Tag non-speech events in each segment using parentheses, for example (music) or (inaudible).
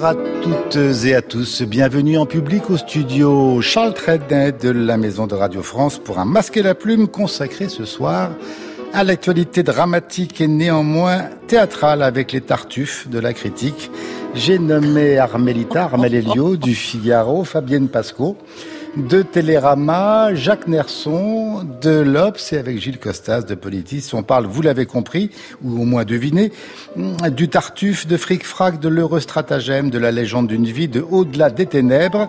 Bonsoir à toutes et à tous. Bienvenue en public au studio Charles Trenet de la Maison de Radio France pour un masque et la plume consacré ce soir à l'actualité dramatique et néanmoins théâtrale avec les tartuffes de la critique. J'ai nommé Armelita, Armel Elio du Figaro, Fabienne Pasco de Télérama, Jacques Nerson, de l'Obs et avec Gilles Costas de Politis. On parle, vous l'avez compris, ou au moins deviné, du Tartuffe, de Fric-Frac, de l'heureux stratagème, de la légende d'une vie, de Au-delà des ténèbres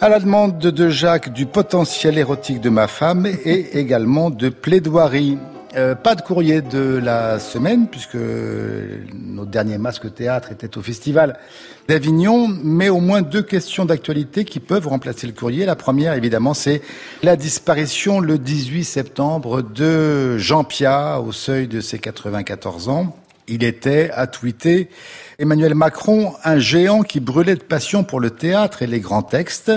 à la demande de Jacques du potentiel érotique de ma femme et également de plaidoirie. Euh, pas de courrier de la semaine, puisque notre dernier masque théâtre était au festival d'Avignon, mais au moins deux questions d'actualité qui peuvent remplacer le courrier. La première, évidemment, c'est la disparition le 18 septembre de Jean Pia au seuil de ses 94 ans. Il était, à tweeter, Emmanuel Macron, un géant qui brûlait de passion pour le théâtre et les grands textes.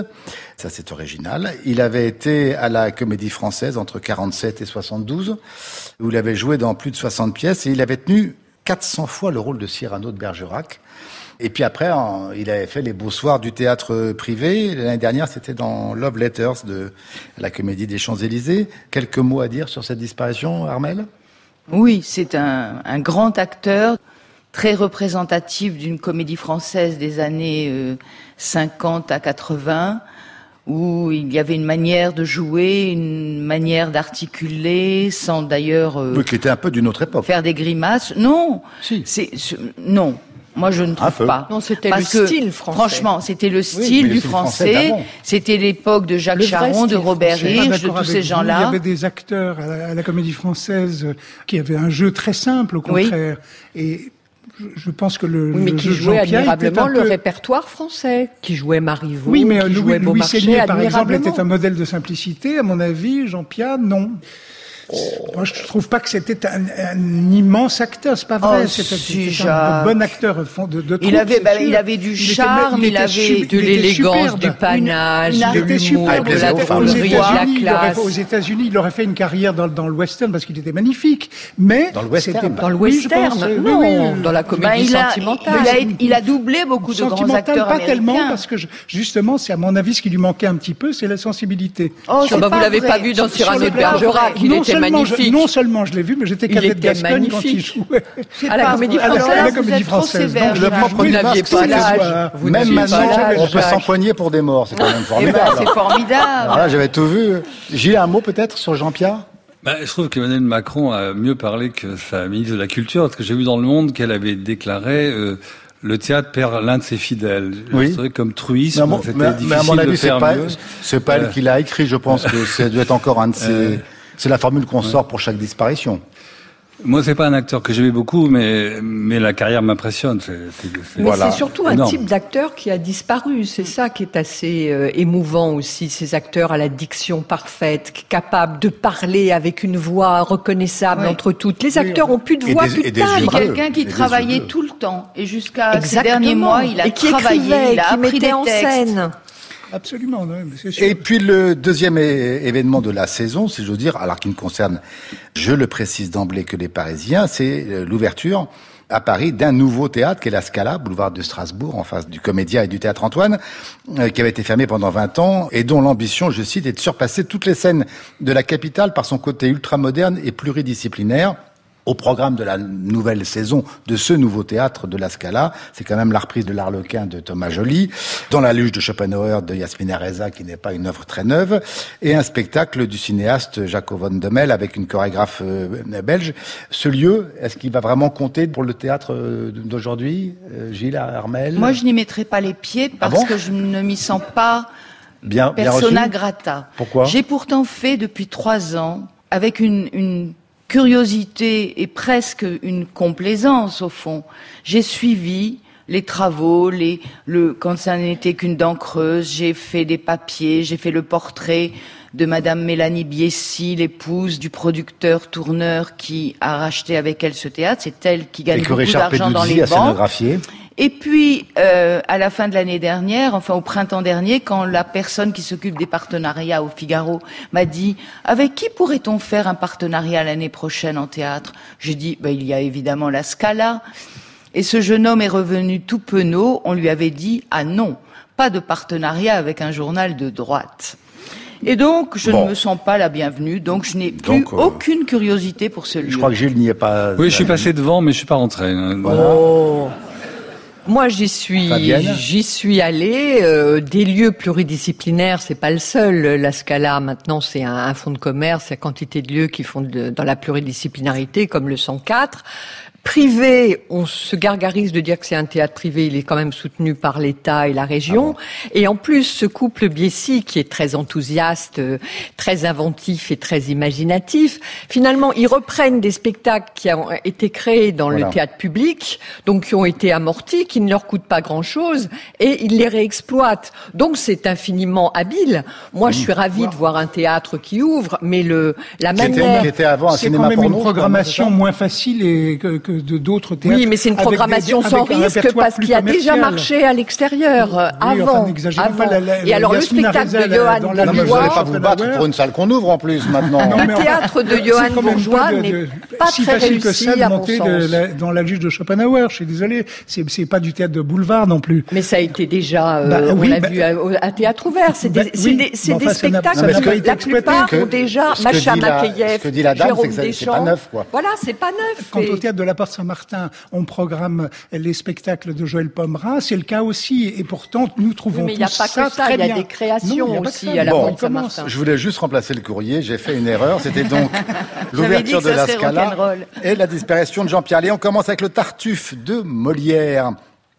Ça, c'est original. Il avait été à la Comédie Française entre 47 et 72, où il avait joué dans plus de 60 pièces et il avait tenu 400 fois le rôle de Cyrano de Bergerac. Et puis après, il avait fait les beaux soirs du théâtre privé. L'année dernière, c'était dans Love Letters de la Comédie des Champs-Élysées. Quelques mots à dire sur cette disparition, Armel? Oui, c'est un, un, grand acteur, très représentatif d'une comédie française des années 50 euh, à 80 où il y avait une manière de jouer, une manière d'articuler, sans d'ailleurs euh, oui, qui était un peu d'une autre époque. Faire des grimaces. Non, si. c'est non. Moi, je ne trouve pas. Non, c'était le style français. Franchement, c'était le style du français. c'était l'époque de Jacques Charon, de Robert Hirsch, de tous ces gens-là. Il y avait des acteurs à la, Comédie Française qui avaient un jeu très simple, au contraire. Et je pense que le, oui, mais qui jouait admirablement le répertoire français, qui jouait Marivaux, oui, mais qui Louis, jouait Louis par exemple, était un modèle de simplicité. À mon avis, Jean Pierre, non. Moi, je trouve pas que c'était un, un, immense acteur, c'est pas vrai. Oh, c'était si un bon acteur de, de Il avait, bah, il avait du charme, il, il avait de l'élégance, du panache, de l'humour, de la drôlerie, de la classe. Aux États-Unis, il aurait fait une carrière dans, dans le western parce qu'il était magnifique. Mais dans le western, dans le western, oui, non, oui, oui. dans la comédie bah, il a, sentimentale. Il a, il a, doublé beaucoup de grands acteurs pas américains. tellement parce que je, justement, c'est à mon avis ce qui lui manquait un petit peu, c'est la sensibilité. Oh, bah, vous l'avez pas vu dans Cyrano de Bergerac, il était magnifique seulement je l'ai vu, mais j'étais cadette Gascogne quand il jouait. (laughs) À la comédie À la- française. à la comédie française. Donc, Le propre Vous du n'aviez masque, pas l'âge. Même maintenant, on peut s'empoigner pour des morts. C'est quand même (laughs) Eh ben, formidable. c'est formidable. J'avais tout vu. Gilles, un mot peut-être sur Jean-Pierre? Bah, je trouve qu'Emmanuel Macron a mieux parlé que sa ministre de la Culture, parce que j'ai vu dans Le Monde qu'elle avait déclaré euh, le théâtre perd l'un de ses fidèles. Oui. Je comme truisme, mais à mon, c'était difficile mais à mon de avis, c'est faire pas, mieux. c'est pas elle Euh. qui l'a écrit. Je pense que ça doit être encore un de (laughs) ses. C'est la formule qu'on sort pour chaque disparition. Moi, c'est pas un acteur que j'aimais beaucoup, mais mais la carrière m'impressionne. C'est, c'est, c'est- Mais Voilà. c'est surtout un type d'acteur qui a disparu. C'est ça qui est assez euh, émouvant aussi. Ces acteurs à la diction parfaite, capables de parler avec une voix reconnaissable Oui. entre toutes. Les acteurs ont plus de Et voix, des- plus et de des timbre. bleus. Quelqu'un qui travaillait tout le temps et jusqu'à ces derniers mois, il a et qui travaillé, écrivait, il a qui appris mettait des en textes. scène. Absolument, non. Et puis le deuxième événement de la saison, si j'ose dire, alors qui ne concerne, je le précise d'emblée, que les Parisiens, c'est euh, l'ouverture à Paris d'un nouveau théâtre qui est la Scala, boulevard de Strasbourg, en face du Comédia et du Théâtre Antoine, euh, qui avait été fermé pendant 20 ans et dont l'ambition, je cite, est de surpasser toutes les scènes de la capitale par son côté ultramoderne et pluridisciplinaire. Au programme de la nouvelle saison de ce nouveau théâtre de la Scala, c'est quand même la reprise de l'Arlequin de Thomas Joly, dans la luge de Schopenhauer de Yasmina Reza, qui n'est pas une œuvre très neuve, et un spectacle du cinéaste Jacob von Demel avec une chorégraphe euh, belge. Ce lieu, est-ce qu'il va vraiment compter pour le théâtre euh, d'aujourd'hui, euh, Gilles Armel? Moi, je n'y mettrai pas les pieds parce Ah bon que je ne m'y sens pas bien, bien persona reçu grata. Pourquoi? J'ai pourtant fait depuis trois ans, avec une, une curiosité et presque une complaisance au fond, j'ai suivi les travaux, les, le, quand ça n'était qu'une dent creuse, j'ai fait des papiers, j'ai fait le portrait de Madame Mélanie Biessy, l'épouse du producteur tourneur qui a racheté avec elle ce théâtre. C'est elle qui gagne beaucoup d'argent dans les banques. Et puis, euh, à la fin de l'année dernière, enfin au printemps dernier, quand la personne qui s'occupe des partenariats au Figaro m'a dit « Avec qui pourrait-on faire un partenariat l'année prochaine en théâtre ?» J'ai dit ben, Il y a évidemment la Scala ». Et ce jeune homme est revenu tout penaud. On lui avait dit « Ah non, pas de partenariat avec un journal de droite ». Et donc, je ne me sens pas la bienvenue, donc je n'ai plus euh, aucune curiosité pour ce lieu. Je crois que Gilles n'y est pas. Oui, je suis passé devant, mais je suis pas rentré. Oh. Moi, j'y suis, j'y suis allée. Euh, des lieux pluridisciplinaires, c'est pas le seul. La Scala, maintenant, c'est un, un fonds de commerce. Il y a quantité de lieux qui font de, dans la pluridisciplinarité, comme le 104. Privé, on se gargarise de dire que c'est un théâtre privé, il est quand même soutenu par l'État et la région. Ah et en plus, ce couple Biessy, qui est très enthousiaste, euh, très inventif et très imaginatif, finalement, ils reprennent des spectacles qui ont été créés dans le théâtre public, donc qui ont été amortis, qui ne leur coûtent pas grand-chose, et ils les réexploitent. Donc c'est infiniment habile. Moi, je suis ravie de voir un théâtre qui ouvre, mais le la manière... C'est quand même une programmation moins facile et que de d'autres théâtres. Oui, mais c'est une programmation sans risque parce qu'il a déjà marché à l'extérieur avant. et alors le spectacle de Johan Bourgeois. Non, mais vous n'allez pas vous battre pour une salle qu'on ouvre en plus maintenant. Le théâtre de Johan Bourgeois n'est pas si très facile que ça de monter dans la luge de Schopenhauer. Je suis désolé, c'est pas du théâtre de boulevard non plus. Mais ça a été déjà, euh, bah on l'a bah vu à, théâtre ouvert. C'est des, bah spectacles. La plupart ont déjà Macha Makeyev, Jérôme Deschamps. Voilà, c'est pas neuf. Quant au théâtre de la Saint-Martin, on programme les spectacles de Joël Pomerin, c'est le cas aussi. Et pourtant, nous trouvons oui, mais il n'y a pas que ça, il y a des créations aussi à la bon, Saint-Martin. Je voulais juste remplacer le courrier, j'ai fait une erreur. C'était donc (laughs) l'ouverture de la Scala et la disparition de Jean-Pierre Léon. On commence avec le Tartuffe de Molière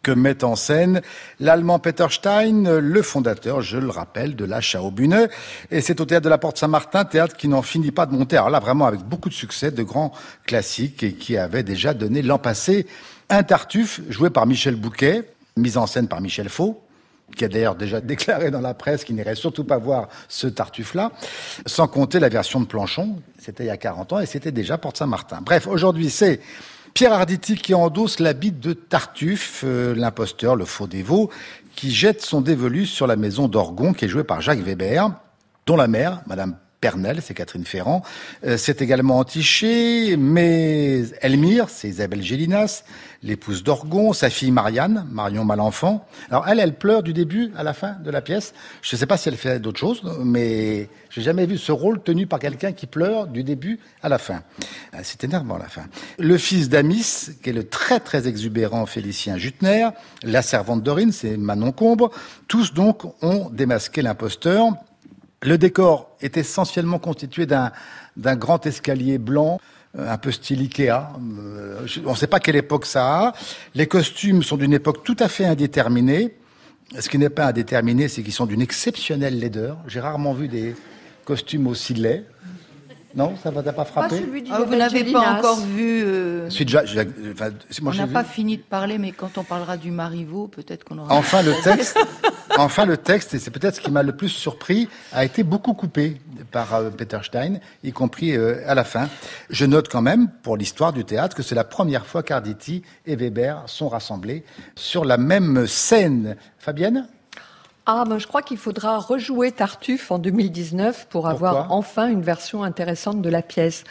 que met en scène l'allemand Peter Stein, le fondateur, je le rappelle, de la Schaubühne. Et c'est au théâtre de la Porte Saint-Martin, théâtre qui n'en finit pas de monter. Alors là, vraiment avec beaucoup de succès, de grands classiques et qui avait déjà donné l'an passé un Tartuffe joué par Michel Bouquet, mis en scène par Michel Faux, qui a d'ailleurs déjà (laughs) déclaré dans la presse qu'il n'irait surtout pas voir ce Tartuffe-là, sans compter la version de Planchon, c'était il y a 40 ans et c'était déjà Porte Saint-Martin. Bref, aujourd'hui c'est Pierre Arditi qui endosse l'habit de Tartuffe, euh, l'imposteur, le faux dévot, qui jette son dévolu sur la maison d'Orgon, qui est jouée par Jacques Weber, dont la mère, Madame Pernel, c'est Catherine Ferrand. Euh, c'est également Antiché, mais Elmire, c'est Isabelle Gélinas, l'épouse d'Orgon, sa fille Marianne, Marion Malenfant. Alors elle, elle pleure du début à la fin de la pièce. Je ne sais pas si elle fait d'autres choses, mais j'ai jamais vu ce rôle tenu par quelqu'un qui pleure du début à la fin. Euh, c'est énervant la fin. Le fils d'Amis, qui est le très très exubérant Félicien Jutner, la servante Dorine, c'est Manon Combre. Tous donc ont démasqué l'imposteur. Le décor est essentiellement constitué d'un grand escalier blanc euh, un peu style Ikea. Euh, on ne sait pas quelle époque ça a. Les costumes sont d'une époque tout à fait indéterminée. Ce qui n'est pas indéterminé, c'est qu'ils sont d'une exceptionnelle laideur. J'ai rarement vu des costumes aussi laids. Non, ça ne t'a pas frappé ah, Vous n'avez pas encore vu. Euh... on n'a pas fini de parler, mais quand on parlera du Marivaux, peut-être qu'on aura. Enfin, le (laughs) texte, enfin, le texte, et c'est peut-être ce qui m'a le plus surpris, a été beaucoup coupé par euh, Peter Stein, y compris euh, à la fin. Je note quand même, pour l'histoire du théâtre, que c'est la première fois qu'Arditi et Weber sont rassemblés sur la même scène. Fabienne? Ah, ben, je crois qu'il faudra rejouer Tartuffe en 2019 pour avoir enfin une version intéressante de la pièce.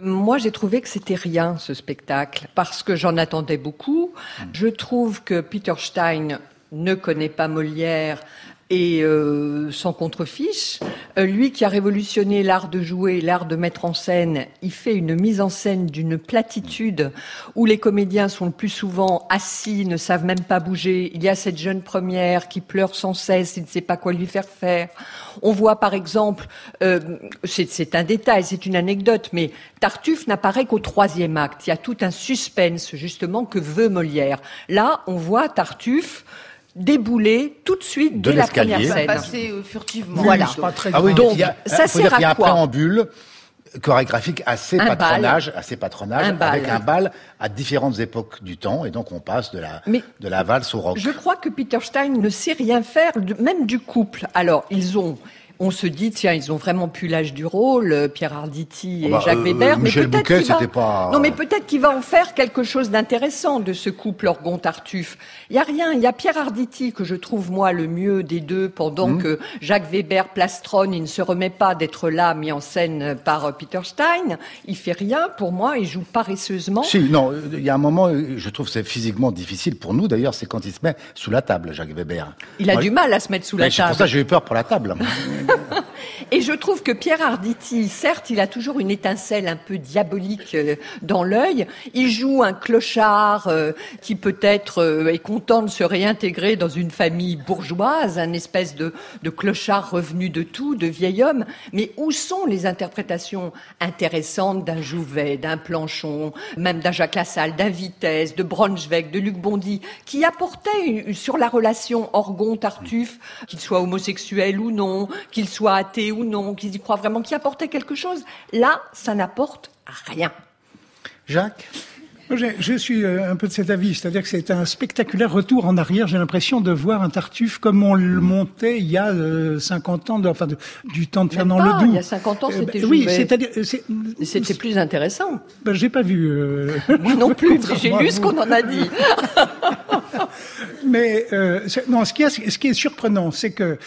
Moi, j'ai trouvé que c'était rien, ce spectacle, parce que j'en attendais beaucoup. Hmm. Je trouve que Peter Stein ne connaît pas Molière, et euh, sans contrefiche. Euh, lui qui a révolutionné l'art de jouer, l'art de mettre en scène, il fait une mise en scène d'une platitude où les comédiens sont le plus souvent assis, ne savent même pas bouger. Il y a cette jeune première qui pleure sans cesse, il ne sait pas quoi lui faire faire. On voit par exemple, euh, c'est un détail, c'est une anecdote, mais Tartuffe n'apparaît qu'au troisième acte. Il y a tout un suspense justement que veut Molière. Là, on voit Tartuffe débouler tout de suite de dès la première scène. Passer euh, furtivement. Voilà. ah oui, donc, il y a, ça sert à y a un préambule chorégraphique assez patronage, assez patronage, avec un bal à différentes époques du temps, et donc on passe de la, de la valse au rock. Je crois que Peter Stein ne sait rien faire, même du couple. Alors, ils ont on se dit tiens ils ont vraiment pu l'âge du rôle, euh, Pierre Arditi et ah bah, Jacques Weber. mais peut-être c'était pas. Non mais peut-être qu'il va en faire quelque chose d'intéressant de ce couple Orgon-Tartuffe. Il y a rien. Il y a Pierre Arditi que je trouve moi le mieux des deux pendant mmh. que Jacques Weber plastronne, il ne se remet pas d'être là mis en scène par Peter Stein. Il fait rien pour moi. Il joue paresseusement. Si non, il y a un moment, je trouve c'est physiquement difficile pour nous d'ailleurs, c'est quand il se met sous la table, Jacques Weber. Il a du mal à se mettre sous la table. Pour ça, j'ai eu peur pour la table. (laughs) Et je trouve que Pierre Arditi, certes, il a toujours une étincelle un peu diabolique euh, dans l'œil. Il joue un clochard euh, qui peut-être euh, est content de se réintégrer dans une famille bourgeoise, un espèce de, clochard revenu de tout, de vieil homme. Mais où sont les interprétations intéressantes d'un Jouvet, d'un Planchon, même d'un Jacques Lassalle, d'un Vitesse, de Braunschweig, de Luc Bondy, qui apportaient sur la relation Orgon-Tartuffe, qu'il soit homosexuel ou non, qu'il soit athée ou non, qu'ils y croient vraiment, qui apportait quelque chose. Là, ça n'apporte rien. Jacques je, suis euh, un peu de cet avis, c'est-à-dire que c'est un spectaculaire retour en arrière. J'ai l'impression de voir un Tartuffe comme on le montait il y a 50 euh, ans, enfin du temps de Fernand Ledoux. Il y a 50 ans, c'était euh, Oui, c'est-à-dire c'était plus intéressant. Ben, j'ai pas vu. (laughs) Moi non plus. J'ai lu ce qu'on en a dit. (laughs) Mais non, ce qui, est, ce qui est surprenant, c'est que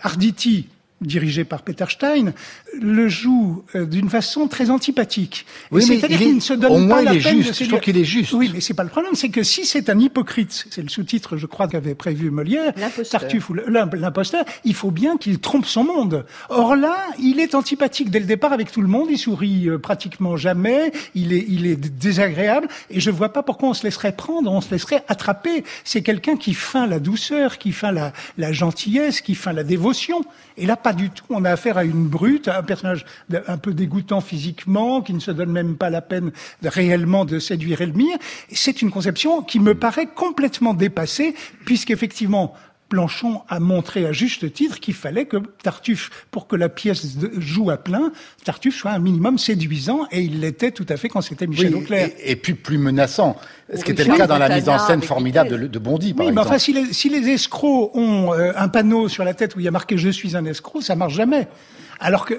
Arditi dirigé par Peter Stein, le joue euh, d'une façon très antipathique. Oui, C'est-à-dire qu'il ne se donne pas la peine juste. de se Je trouve qu'il est juste. Oui, mais c'est pas le problème, c'est que si c'est un hypocrite, c'est le sous-titre, je crois, qu'avait prévu Molière, Tartuffe ou l'imposteur, il faut bien qu'il trompe son monde. Or là, il est antipathique dès le départ avec tout le monde, il sourit euh, pratiquement jamais, il est, il est désagréable, et je vois pas pourquoi on se laisserait prendre, on se laisserait attraper. C'est quelqu'un qui feint la douceur, qui feint la, la gentillesse, qui feint la dévotion. Et là, pas du tout. On a affaire à une brute, à un personnage un peu dégoûtant physiquement, qui ne se donne même pas la peine réellement de séduire Elmire. C'est une conception qui me paraît complètement dépassée, puisqu'effectivement, Planchon a montré à juste titre qu'il fallait que Tartuffe, pour que la pièce joue à plein, Tartuffe soit un minimum séduisant, et il l'était tout à fait quand c'était Michel oui, Auclair. Et, puis plus menaçant, ce qui était le cas dans la mise en scène formidable de, Bondy, par oui, mais enfin, si les, si les escrocs ont euh, un panneau sur la tête où il y a marqué « Je suis un escroc », ça marche jamais. Alors que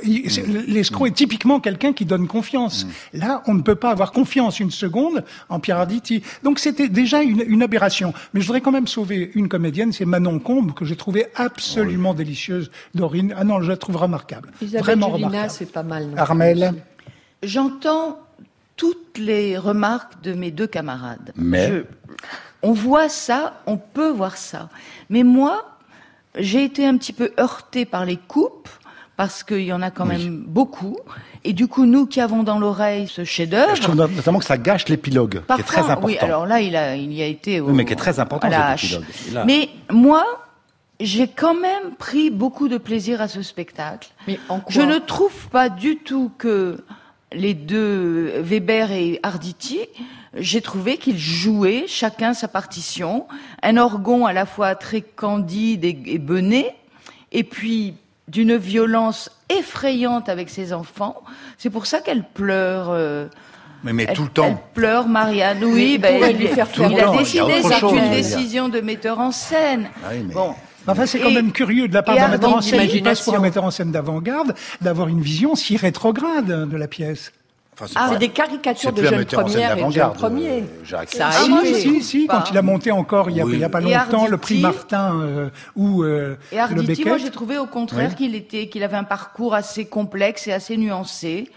l'escroc est typiquement quelqu'un qui donne confiance. Mm. Là, on ne peut pas avoir confiance une seconde en Pierre Arditi. Donc c'était déjà une, aberration. Mais je voudrais quand même sauver une comédienne, c'est Manon Combe, que j'ai trouvé absolument délicieuse. Dorine, ah non, je la trouve remarquable. Vraiment remarquable. c'est pas mal. Armel J'entends toutes les remarques de mes deux camarades. Mais on voit ça, on peut voir ça. Mais moi, j'ai été un petit peu heurtée par les coupes parce qu'il y en a quand même beaucoup. Et du coup, nous qui avons dans l'oreille ce chef-d'œuvre, je trouve notamment que ça gâche l'épilogue, qui est très important. Oui, alors là, il a, il y a été. oui, mais qui est très important cet épilogue. Mais moi, j'ai quand même pris beaucoup de plaisir à ce spectacle. Mais en je ne trouve pas du tout que les deux Weber et Arditi, j'ai trouvé qu'ils jouaient chacun sa partition, un orgon à la fois très candide et, et bené, et puis d'une violence effrayante avec ses enfants. C'est pour ça qu'elle pleure. Euh, mais, mais tout le temps. Elle pleure, Marianne. Oui, ben, il, il, il a décidé, c'est une décision de metteur en scène. Ah oui, mais... Bon. Enfin, c'est quand même curieux de la part d'un metteur en scène qui passe pour un metteur en scène d'avant-garde d'avoir une vision si rétrograde de la pièce ah, c'est des caricatures de jeunes premières et de jeunes premiers. Euh, ça a ah, si, si, quand il a monté encore, il n'y a, pas longtemps, le prix Martin euh, ou euh, et Arditi, moi j'ai trouvé au contraire qu'il était, qu'il avait un parcours assez complexe et assez nuancé.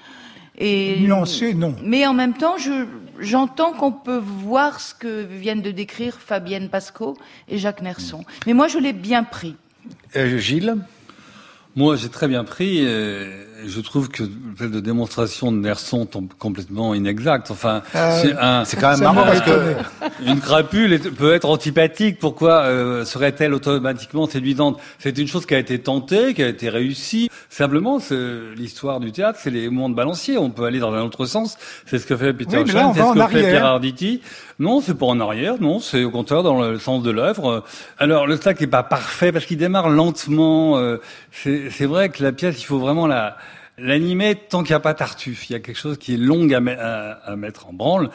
Et, nuancé, non. Mais en même temps, je, j'entends qu'on peut voir ce que viennent de décrire Fabienne Pasco et Jacques Nerson. Mais moi, je l'ai bien pris. Gilles? Moi, j'ai très bien pris. Euh je trouve que le de démonstration de Nerson tombe complètement inexact. Enfin, euh, c'est quand même marrant parce que (laughs) une crapule peut être antipathique. Pourquoi euh, serait-elle automatiquement séduisante? C'est une chose qui a été tentée, qui a été réussie. Simplement, l'histoire du théâtre, c'est les mondes balanciers. On peut aller dans un autre sens. C'est ce que fait Peter oui, c'est ce que fait Pierre Arditi. Non, c'est pas en arrière. Non, c'est au contraire dans le sens de l'œuvre. Alors, le spectacle n'est pas parfait parce qu'il démarre lentement. Euh, c'est vrai que la pièce, il faut vraiment la L'animé, tant qu'il n'y a pas Tartuffe, il y a quelque chose qui est long à, mettre en branle.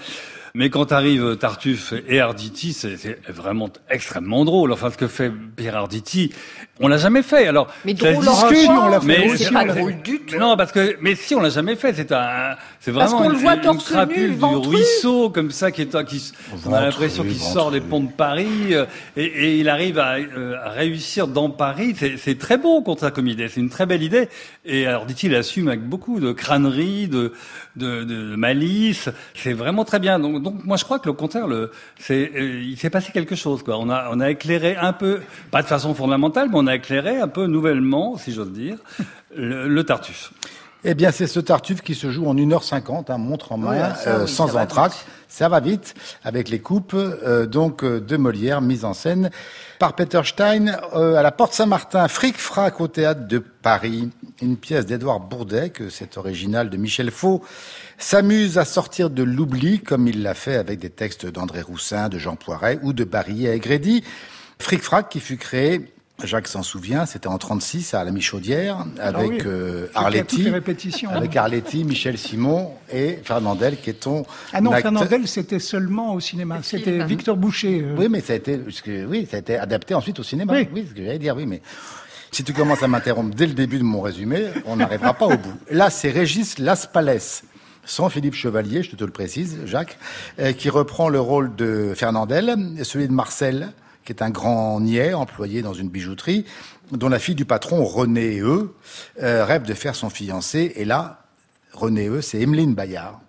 Mais quand arrive Tartuffe et Arditi, c'est vraiment extrêmement drôle. Enfin, ce que fait Pierre Arditi, on l'a jamais fait. Alors, mais drôle, on l'a fait. Mais c'est pas drôle du tout. Non, parce que, mais si on l'a jamais fait, c'est un, c'est vraiment une, voit une crapule du ruisseau comme ça qui est, qui, on a l'impression qu'il sort des ponts de Paris euh, et, et il arrive à, euh, à réussir dans Paris. C'est très beau contre ça comme idée. C'est une très belle idée. Et alors, dit-il, assume avec beaucoup de crânerie, de, de, de malice. C'est vraiment très bien. Donc, donc, moi, je crois que le contraire, le, euh, il s'est passé quelque chose. On a, on a éclairé un peu, pas de façon fondamentale, mais on a éclairé un peu nouvellement, si j'ose dire, le, Tartuffe. Eh bien, c'est ce Tartuffe qui se joue en 1h50, hein, montre en main, euh, sans entracte. Ça va vite, avec les coupes euh, donc de Molière, mise en scène par Peter Stein à la Porte Saint-Martin, Fric Frac au théâtre de Paris. Une pièce d'Édouard Bourdet, que c'est original de Michel Faux, s'amuse à sortir de l'oubli, comme il l'a fait avec des textes d'André Roussin, de Jean Poiret ou de Barry Aigrédy. Fric Frac qui fut créé Jacques s'en souvient, c'était en 36 à la Michaudière avec ah euh, Arletty, avec Arletty, Michel Simon et Fernandel qui est ton Ah non, Fernandel c'était seulement au cinéma, c'était Victor Boucher. Euh. Oui, mais ça a été oui, ça a été adapté ensuite au cinéma. Oui, oui ce que j'allais dire, oui, mais si tu commences à m'interrompre dès le début de mon résumé, on n'arrivera pas au bout. Là, c'est Régis Laspalès sans Philippe Chevalier, je te le précise, Jacques, euh, qui reprend le rôle de Fernandel, celui de Marcel, qui est un grand niais employé dans une bijouterie, dont la fille du patron, René E, euh, rêve de faire son fiancé. Et là, René E, c'est Emeline Bayard,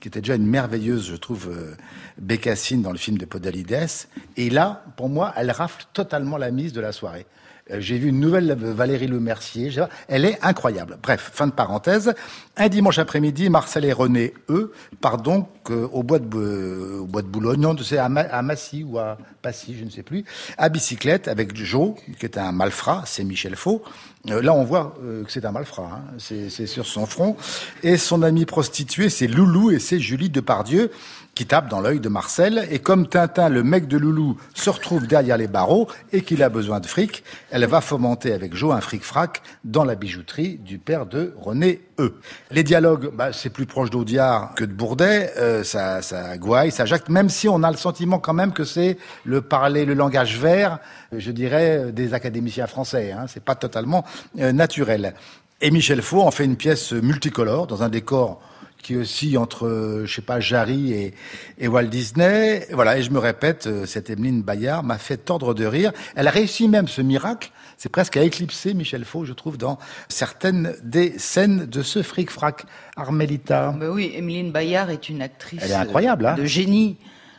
qui était déjà une merveilleuse, je trouve, euh, bécassine dans le film de Podalides. Et là, pour moi, elle rafle totalement la mise de la soirée. Euh, j'ai vu une nouvelle Valérie Le Mercier. Elle est incroyable. Bref, fin de parenthèse. Un dimanche après-midi, Marcel et René, eux, partent donc euh, au, bois de, au bois de Boulogne, non, c'est à, Massy ou à Passy, je ne sais plus, à bicyclette avec Joe, qui est un malfrat, c'est Michel Faux. Euh, là, on voit que c'est un malfrat, hein. c'est sur son front. Et son ami prostitué, c'est Loulou et c'est Julie Depardieu qui tape dans l'œil de Marcel. Et comme Tintin, le mec de Loulou, se retrouve derrière les barreaux et qu'il a besoin de fric, elle va fomenter avec Jo un fric-frac dans la bijouterie du père de René E. Les dialogues, bah, c'est plus proche d'Audiard que de Bourdet, euh, ça, ça gouaille, ça jacte, même si on a le sentiment quand même que c'est le parler, le langage vert, je dirais, des académiciens français. Hein, c'est pas totalement euh, naturel. Et Michel Faux en fait une pièce multicolore dans un décor qui aussi entre, je sais pas, Jarry et, et, Walt Disney. Voilà, et je me répète, euh, cette Emeline Bayard m'a fait tordre de rire. Elle a réussi même ce miracle. C'est presque à éclipser Michel Faux, je trouve, dans certaines des scènes de ce fric-frac. Armelita. Mais oui, Emeline Bayard est une actrice elle est incroyable, hein de génie.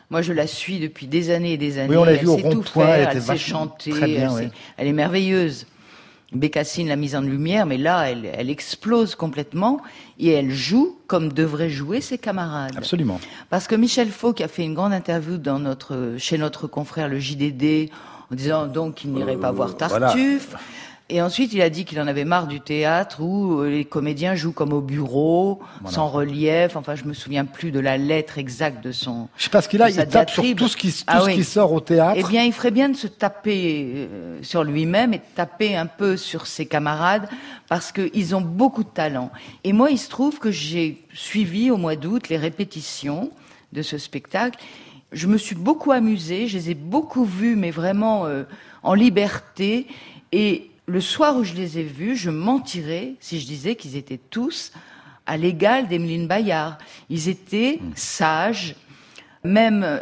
Moi, je la suis depuis des années et des années. Oui, on l'a vu au rond-point, elle, elle sait chanter, elle est merveilleuse. Bécassine l'a mise en lumière, mais là, elle, elle, explose complètement et elle joue comme devraient jouer ses camarades. Absolument. Parce que Michel Faux, qui a fait une grande interview dans notre, chez notre confrère le JDD, en disant donc qu'il n'irait pas voir Tartuffe. Et ensuite, il a dit qu'il en avait marre du théâtre où euh, les comédiens jouent comme au bureau, sans relief. Enfin, je me souviens plus de la lettre exacte de son. Je sais pas ce qu'il a. Il tape sur tout ce qui, tout ah ce qui sort au théâtre. Eh bien, il ferait bien de se taper euh, sur lui-même et de taper un peu sur ses camarades parce qu'ils ont beaucoup de talent. Et moi, il se trouve que j'ai suivi au mois d'août les répétitions de ce spectacle. Je me suis beaucoup amusée. Je les ai beaucoup vus, mais vraiment euh, en liberté. Et le soir où je les ai vus, je mentirais si je disais qu'ils étaient tous à l'égal d'Emeline Bayard. Ils étaient hmm. sages, même euh,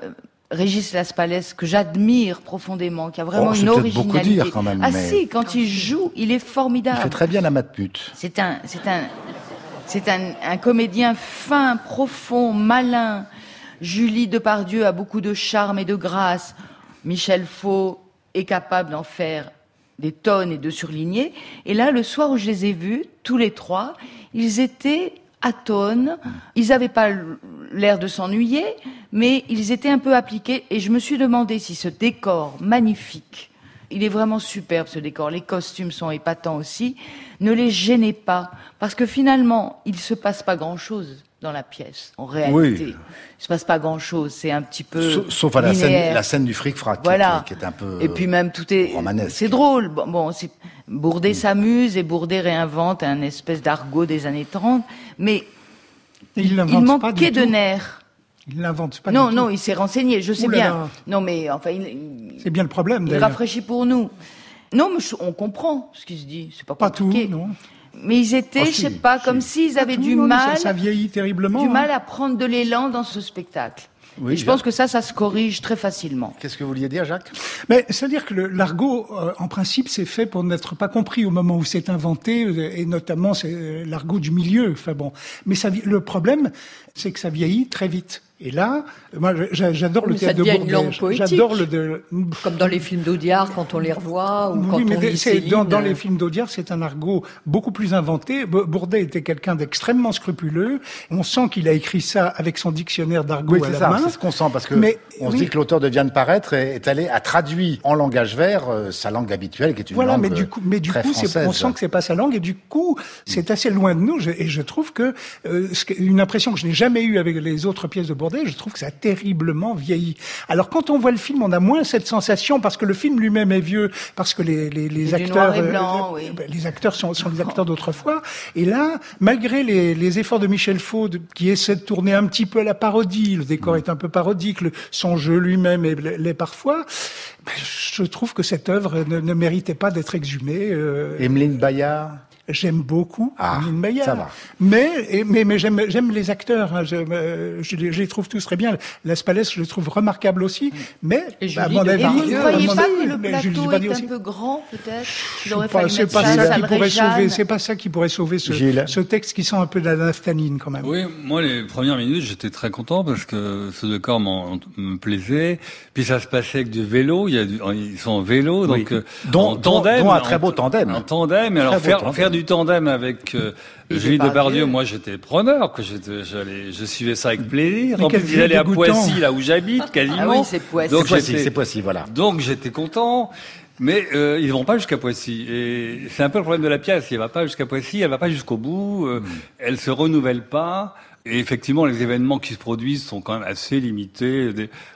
Régis Laspalès, que j'admire profondément, qui a vraiment oh, une originalité. Dire quand même, ah si, quand il joue, il est formidable. Il fait très bien la matpute. C'est un, c'est un, c'est un, un comédien fin, profond, malin. Julie Depardieu a beaucoup de charme et de grâce. Michel Faux est capable d'en faire des tonnes et de surligner. Et là, le soir où je les ai vus, tous les trois, ils étaient à tonnes. Ils n'avaient pas l'air de s'ennuyer, mais ils étaient un peu appliqués. Et je me suis demandé si ce décor magnifique, il est vraiment superbe ce décor, les costumes sont épatants aussi, ne les gênait pas. Parce que finalement, il ne se passe pas grand-chose dans la pièce, en réalité. Oui. Il se passe pas grand-chose, c'est un petit peu Sauf à la scène, la scène du fric-frac, voilà. qui, est un peu Et puis même tout est... C'est drôle. Bon, bon Bourdet mm. s'amuse et Bourdet réinvente un espèce d'argot des années 30, mais il, il manquait de nerfs. Il l'invente pas. Non, non, il s'est renseigné, je sais bien. Non, mais enfin, c'est bien le problème. Il rafraîchit pour nous. Non, mais on comprend ce qui se dit. C'est pas compliqué. Pas tout, non. Mais ils étaient, je sais pas, comme s'ils avaient du mal. Ça, vieillit terriblement. Du mal hein. à prendre de l'élan dans ce spectacle. Oui, et je pense que ça, ça se corrige très facilement. Qu'est-ce que vous vouliez dire, Jacques? Mais c'est-à-dire que l'argot, euh, en principe, c'est fait pour n'être pas compris au moment où c'est inventé, euh, et notamment c'est euh, l'argot du milieu. Enfin bon, mais ça, le problème, c'est que ça vieillit très vite. Et là, moi, j'adore le théâtre de Bourdet. J'adore le de... comme dans les films d'Audiard quand on les revoit ou quand mais on dans, dans les films d'Audiard, c'est un argot beaucoup plus inventé. Bourdet était quelqu'un d'extrêmement scrupuleux. On sent qu'il a écrit ça avec son dictionnaire d'argot oui, à la main. C'est ce qu'on sent parce que mais, on se dit que l'auteur de vient de paraître est allé à traduit en langage vert euh, sa langue habituelle qui est une voilà, langue mais du coup, mais du coup, on sent que c'est pas sa langue et du coup, c'est assez loin de nous. et je trouve que euh, une impression que je n'ai jamais eue avec les autres pièces de Bourdet je trouve que ça a terriblement vieilli. Alors quand on voit le film, on a moins cette sensation parce que le film lui-même est vieux, parce que les, les, les acteurs, euh, oui. Ben, les acteurs sont, sont les acteurs d'autrefois. Et là, malgré les, les efforts de Michel Faux qui essaie de tourner un petit peu à la parodie, le décor mm. est un peu parodique, le, son jeu lui-même l'est parfois. Ben, je trouve que cette œuvre ne, ne méritait pas d'être exhumée. Euh... Emeline Bayard J'aime beaucoup ah, Meyer. Ça va. Mais, mais, mais j'aime, j'aime les acteurs. Hein. Je, euh, je, je, les trouve tous très bien. Las Palais, je le trouve remarquable aussi. Mais, et à mon avis, et vous ne croyez pas que le plateau est un peu grand, peut-être C'est pas ça, qui pourrait sauver. C'est pas ça qui pourrait sauver ce, ce, texte qui sent un peu de la naphtaline quand même. Oui, moi les premières minutes, j'étais très content parce que ce décor me plaisait. Puis ça se passait avec du vélo. Il y a du, ils sont en vélo, donc euh, dont, en tandem, dont un très beau tandem. Un tandem. Alors faire, faire du tandem avec euh, Julie Depardieu, moi j'étais preneur, que j'allais, je suivais ça avec plaisir. En plus, il allait à Poissy, là où j'habite, quasiment. Ah oui, c'est Poissy. Donc c'est Poissy, voilà. Donc j'étais content. Mais euh, ils vont pas jusqu'à Poissy. Et c'est un peu le problème de la pièce. Elle va pas jusqu'à Poissy, elle va pas jusqu'au bout. Euh, mm. Elle se renouvelle pas. Et effectivement, les événements qui se produisent sont quand même assez limités.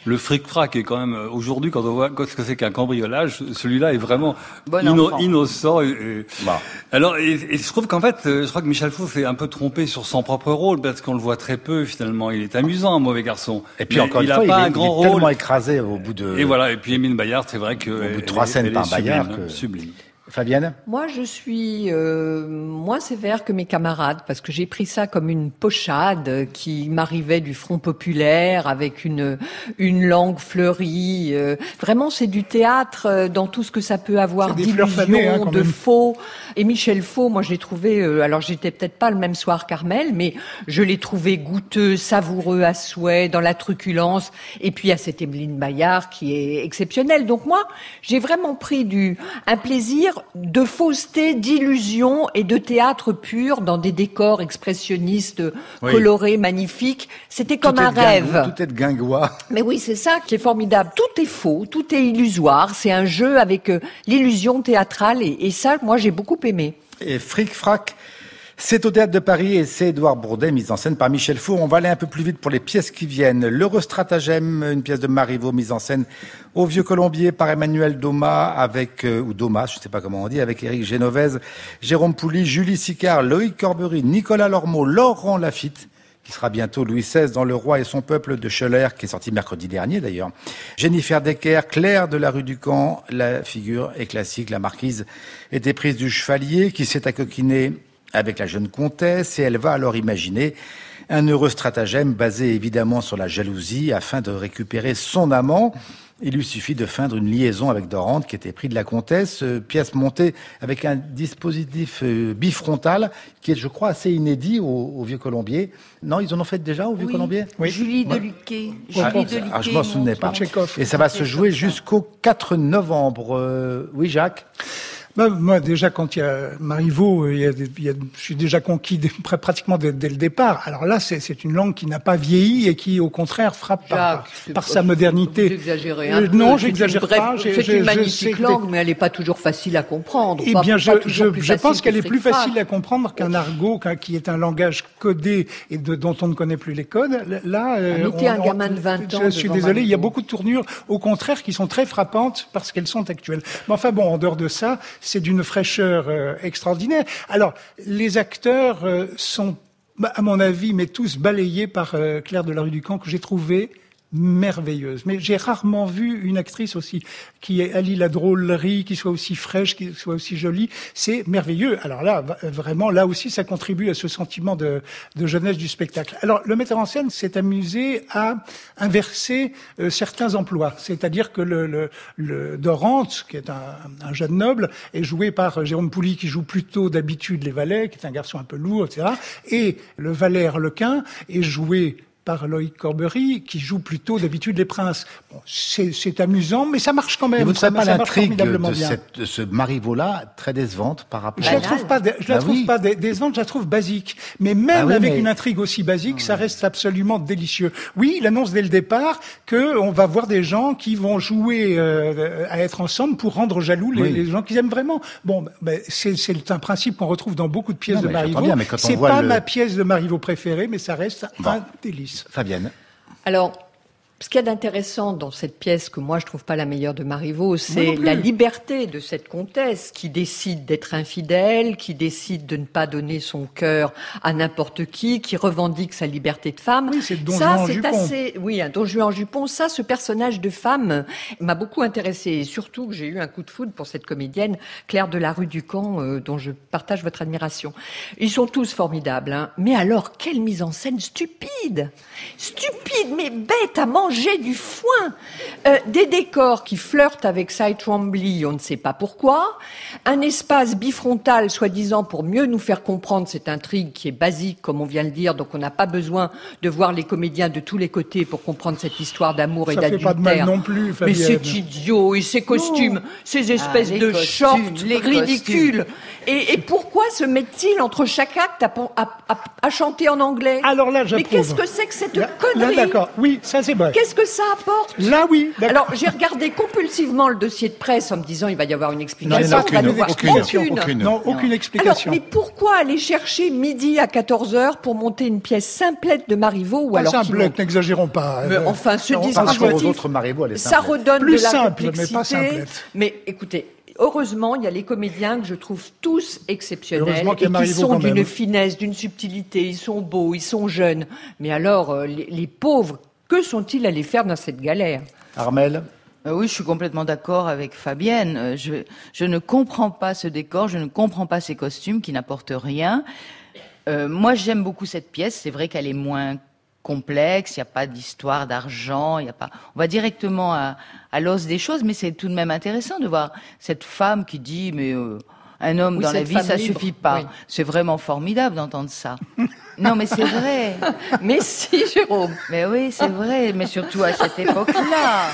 Le fric-frac est quand même euh, aujourd'hui, quand on voit ce que c'est qu'un cambriolage, celui-là est vraiment innocent. Et, bah. Alors, et, je trouve qu'en fait, euh, je crois que Michel Faux s'est un peu trompé sur son propre rôle parce qu'on le voit très peu finalement. Il est amusant, un mauvais garçon. Et puis encore une fois, il, un est, grand il est tellement écrasé au bout de. Et voilà. Et puis Émile Bayard, c'est vrai que au bout de trois scènes par Bayard, que... sublime. Fabienne Moi, je suis euh, moins sévère que mes camarades parce que j'ai pris ça comme une pochade qui m'arrivait du Front populaire avec une une langue fleurie. Euh, vraiment, c'est du théâtre euh, dans tout ce que ça peut avoir hein, de faux. Et Michel Faux, moi, je l'ai trouvé. Euh, alors, j'étais peut-être pas le même soir qu'Armel, mais je l'ai trouvé goûteux, savoureux à souhait, dans la truculence. Et puis, il y a cette Emeline Bayard qui est exceptionnelle. Donc moi, j'ai vraiment pris du un plaisir de fausseté, d'illusion et de théâtre pur dans des décors expressionnistes colorés, magnifiques. C'était comme un rêve. tout est guingois. Mais oui, c'est ça qui est formidable. Tout est faux, tout est illusoire. C'est un jeu avec euh, l'illusion théâtrale et, et ça, moi, j'ai beaucoup Et Fric Frac c'est au Théâtre de Paris et c'est Édouard Bourdet, mise en scène par Michel Four. On va aller un peu plus vite pour les pièces qui viennent. L'Eurostratagème, une pièce de Marivaux, mise en scène au Vieux Colombier par Emmanuel Doma avec, euh, ou Domas, je ne sais pas comment on dit, avec Éric Génovèse, Jérôme Pouli, Julie Sicard, Loïc Corbery, Nicolas Lormeau, Laurent Lafitte, qui sera bientôt Louis XVI dans Le Roi et son peuple de Scheller, qui est sorti mercredi dernier d'ailleurs. Jennifer Decker, Claire de la rue du Camp, la figure est classique, la marquise était prise du chevalier qui s'est accoquiné avec la jeune comtesse et elle va alors imaginer un heureux stratagème basé évidemment sur la jalousie afin de récupérer son amant. Il lui suffit de feindre une liaison avec Dorante qui était pris de la comtesse, euh, pièce montée avec un dispositif euh, bifrontal qui est, je crois, assez inédit au, Vieux Colombier. Non, ils en ont fait déjà au Vieux Colombier oui. Julie de Luquet. Ah, ah, je m'en souvenais pas. Et ça va se jouer jusqu'au 4 novembre. Euh, oui, Jacques bah, moi, déjà, quand il y a Marivaux, il y a, il y a, je suis déjà conquis (laughs) pratiquement dès, dès, le départ. Alors là, c'est une langue qui n'a pas vieilli et qui, au contraire, frappe par, par sa modernité. Vous exagérez un euh, Non, j'exagère pas. C'est une magnifique langue, mais elle n'est pas toujours facile à comprendre. Eh bien, je, je, je pense qu'elle est plus facile à comprendre qu'un argot, qui est un langage codé et de, dont on ne connaît plus les codes. Là, euh, on, un gamin de 20 ans. Je suis désolé, il y a beaucoup de tournures, au contraire, qui sont très frappantes parce qu'elles sont actuelles. Mais enfin bon, en dehors de ça, c'est d'une fraîcheur euh, extraordinaire. Alors, les acteurs euh, sont bah, À mon avis, mais tous balayés par euh, Claire de la rue du Camp, que j'ai trouvé merveilleuse. Mais j'ai rarement vu une actrice aussi qui allie la drôlerie, qui soit aussi fraîche, qui soit aussi jolie. C'est merveilleux. Alors là, vraiment, là aussi, ça contribue à ce sentiment de, jeunesse du spectacle. Alors, le metteur en scène s'est amusé à inverser euh, certains emplois. C'est-à-dire que le, le, le Dorante, qui est un, un, jeune noble, est joué par Jérôme Pouli, qui joue plutôt d'habitude les valets, qui est un garçon un peu lourd, etc. Et le valet Harlequin est joué par Loïc Corbery, qui joue plutôt d'habitude les princes. Bon, c'est amusant, mais ça marche quand même. Et vous ne trouvez pas l'intrigue de, cette, de ce Marivaux-là très décevante par rapport Je la trouve pas, je la bah trouve pas décevante, je la trouve basique. Mais même bah avec une intrigue aussi basique, ça reste absolument délicieux. Oui, il annonce dès le départ que on va voir des gens qui vont jouer euh, à être ensemble pour rendre jaloux les, les gens qu'ils aiment vraiment. Bon, bah, c'est un principe qu'on retrouve dans beaucoup de pièces de Marivaux. C'est pas ma pièce de Marivaux préférée, mais ça reste un délice. Fabienne. Ce qu'il y a d'intéressant dans cette pièce, que moi je trouve pas la meilleure de Marivaux, c'est la liberté de cette comtesse qui décide d'être infidèle, qui décide de ne pas donner son cœur à n'importe qui, qui revendique sa liberté de femme. Oui, c'est ça, c'est assez, oui, un Don Juan Jupon. Ça, ce personnage de femme m'a beaucoup intéressé et surtout que j'ai eu un coup de foudre pour cette comédienne Claire de la rue du Camp, euh, dont je partage votre admiration. Ils sont tous formidables, hein. mais alors quelle mise en scène stupide, stupide, mais bête à manger j'ai du foin. Euh, des décors qui flirtent avec Side Trombley, on ne sait pas pourquoi. Un espace bifrontal, soi-disant, pour mieux nous faire comprendre cette intrigue qui est basique, comme on vient le dire, donc on n'a pas besoin de voir les comédiens de tous les côtés pour comprendre cette histoire d'amour et d'adultère. Ça fait pas de mal non plus, Mais c'est idiot, et ces costumes, ces espèces ah, de shorts ridicules. Et, pourquoi se met-il entre chaque acte à, chanter en anglais Alors là, Mais qu'est-ce que c'est que cette connerie D'accord, oui, ça c'est bon. Qu'est-ce que ça apporte Là, oui. Alors, j'ai regardé compulsivement le dossier de presse en me disant il va y avoir une explication. Non, aucune, aucune, aucune, Non, aucune explication. mais pourquoi aller chercher midi à 14 h pour monter une pièce simplette de Marivaux ou alors simplette, n'exagérons pas. Mais enfin, ce dispositif, aux autres Marivaux, elle est ça redonne Plus de la simple, mais pas simplette. Mais écoutez, heureusement, il y a les comédiens que je trouve tous exceptionnels et qui sont d'une finesse, d'une subtilité. Ils sont beaux, ils sont jeunes. Mais alors, euh, les pauvres que sont-ils allés faire dans cette galère? Armel? Euh, oui, je suis complètement d'accord avec Fabienne. Euh, je, je, ne comprends pas ce décor, je ne comprends pas ces costumes qui n'apportent rien. Euh, moi, j'aime beaucoup cette pièce. C'est vrai qu'elle est moins complexe, il n'y a pas d'histoire d'argent, il y a pas. On va directement à, à l'os des choses, mais c'est tout de même intéressant de voir cette femme qui dit mais euh, un homme dans la vie, ça suffit pas. C'est vraiment formidable d'entendre ça. non, mais c'est vrai. (laughs) mais si, Jérôme. Mais oui, c'est vrai. Mais surtout à cette époque-là.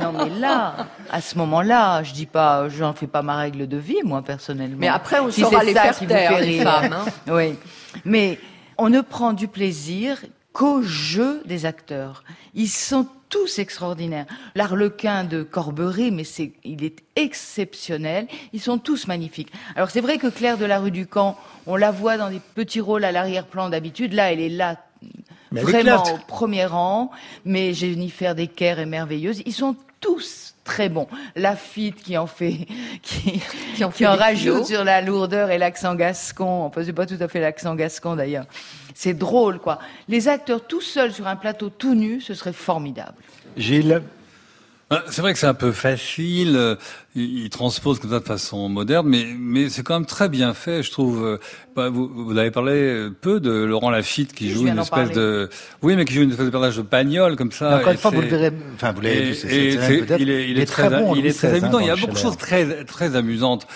non, mais là, à ce moment-là, je dis pas, j'en fais pas ma règle de vie, moi, personnellement. Mais après, on si saura les faire taire, les femmes. Hein. oui. Mais on ne prend du plaisir qu'au jeu des acteurs. Ils sont tous extraordinaires. L'arlequin de Corbery, mais c'est, il est exceptionnel. Ils sont tous magnifiques. Alors c'est vrai que Claire de la rue du Camp, on la voit dans des petits rôles à l'arrière-plan d'habitude. Là, elle est là vraiment au premier rang. Mais Jennifer Decker est merveilleuse. Ils sont tous très bons. Lafitte qui en fait, qui, (laughs) qui en, fait rajoute sur la lourdeur et l'accent gascon. Enfin, c'est pas tout à fait l'accent gascon d'ailleurs. C'est drôle, quoi. Les acteurs tout seuls sur un plateau tout nu, ce serait formidable. Gilles c'est vrai que c'est un peu facile, il, transpose comme ça de façon moderne, mais, mais c'est quand même très bien fait, je trouve. Bah, vous, vous avez parlé peu de Laurent Lafitte qui joue une espèce de, oui, mais qui joue une espèce de personnage de bagnole comme ça. encore une fois, vous le verrez, enfin, vous l'avez vu, c'est, il, est, il, est très, bon, il est très amusant. Il y a beaucoup de choses très, très amusantes.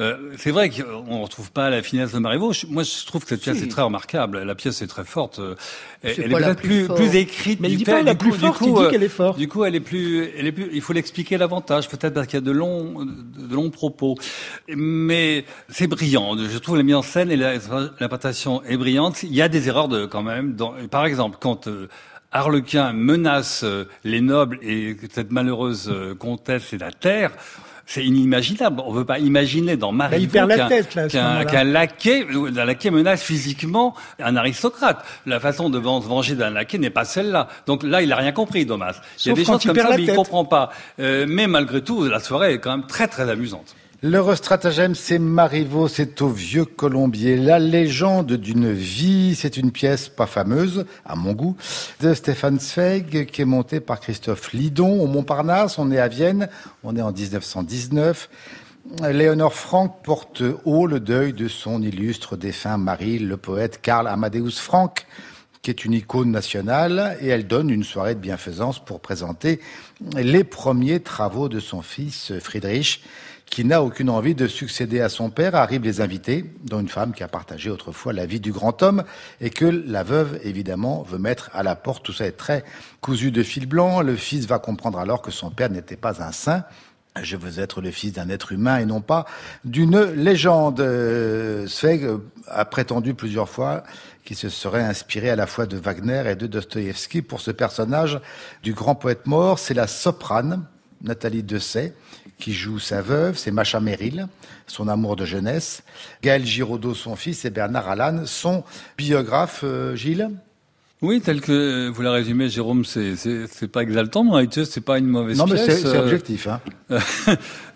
Euh, c'est vrai qu'on ne retrouve pas la finesse de Marivaux. Moi, je trouve que cette pièce est très remarquable. La pièce est très forte. Elle, est, peut-être plus, plus, écrite. Mais il dit pas la plus forte, il dit qu'elle est forte. Du coup, elle est plus, elle est plus. Il faut l'expliquer davantage, peut-être parce qu'il y a de longs, de longs propos. Mais c'est brillant. Je trouve la mise en scène et l'interprétation est brillante. Il y a des erreurs de quand même. Dans, par exemple, quand euh, Harlequin menace euh, les nobles et cette malheureuse comtesse et la terre c'est inimaginable. On ne veut pas imaginer dans Marie qu'un qu laquais, un laquais menace physiquement un aristocrate. La façon de se venger d'un laquais n'est pas celle-là. Donc là, il n'a rien compris, Thomas. Il y a des choses comme ça, mais il comprend pas. Euh, mais malgré tout, la soirée est quand même très très amusante. Le stratagème, c'est Marivaux, c'est au Vieux Colombier. La légende d'une vie, c'est une pièce pas fameuse, à mon goût, de Stéphane Zweig, qui est montée par Christophe Lidon au Montparnasse. On est à Vienne, on est en 1919. Léonore Franck porte haut le deuil de son illustre défunt mari, le poète Karl Amadeus Franck, qui est une icône nationale, et elle donne une soirée de bienfaisance pour présenter les premiers travaux de son fils Friedrich, qui n'a aucune envie de succéder à son père, arrivent les invités, dont une femme qui a partagé autrefois la vie du grand homme et que la veuve, évidemment, veut mettre à la porte. Tout ça est très cousu de fil blanc. Le fils va comprendre alors que son père n'était pas un saint. Je veux être le fils d'un être humain et non pas d'une légende. Zweig a prétendu plusieurs fois qu'il se serait inspiré à la fois de Wagner et de Dostoïevski pour ce personnage du grand poète mort. C'est la soprane, Nathalie Dessay, qui joue sa veuve, c'est Macha Merrill, son amour de jeunesse. Gaël Giraudot, son fils, et Bernard Allan, son biographe, euh, Gilles oui, tel que vous l'a résumé, Jérôme, c'est c'est pas exaltant, mais en réalité, c'est pas une mauvaise pièce. Non, mais c'est euh, objectif, hein. (laughs)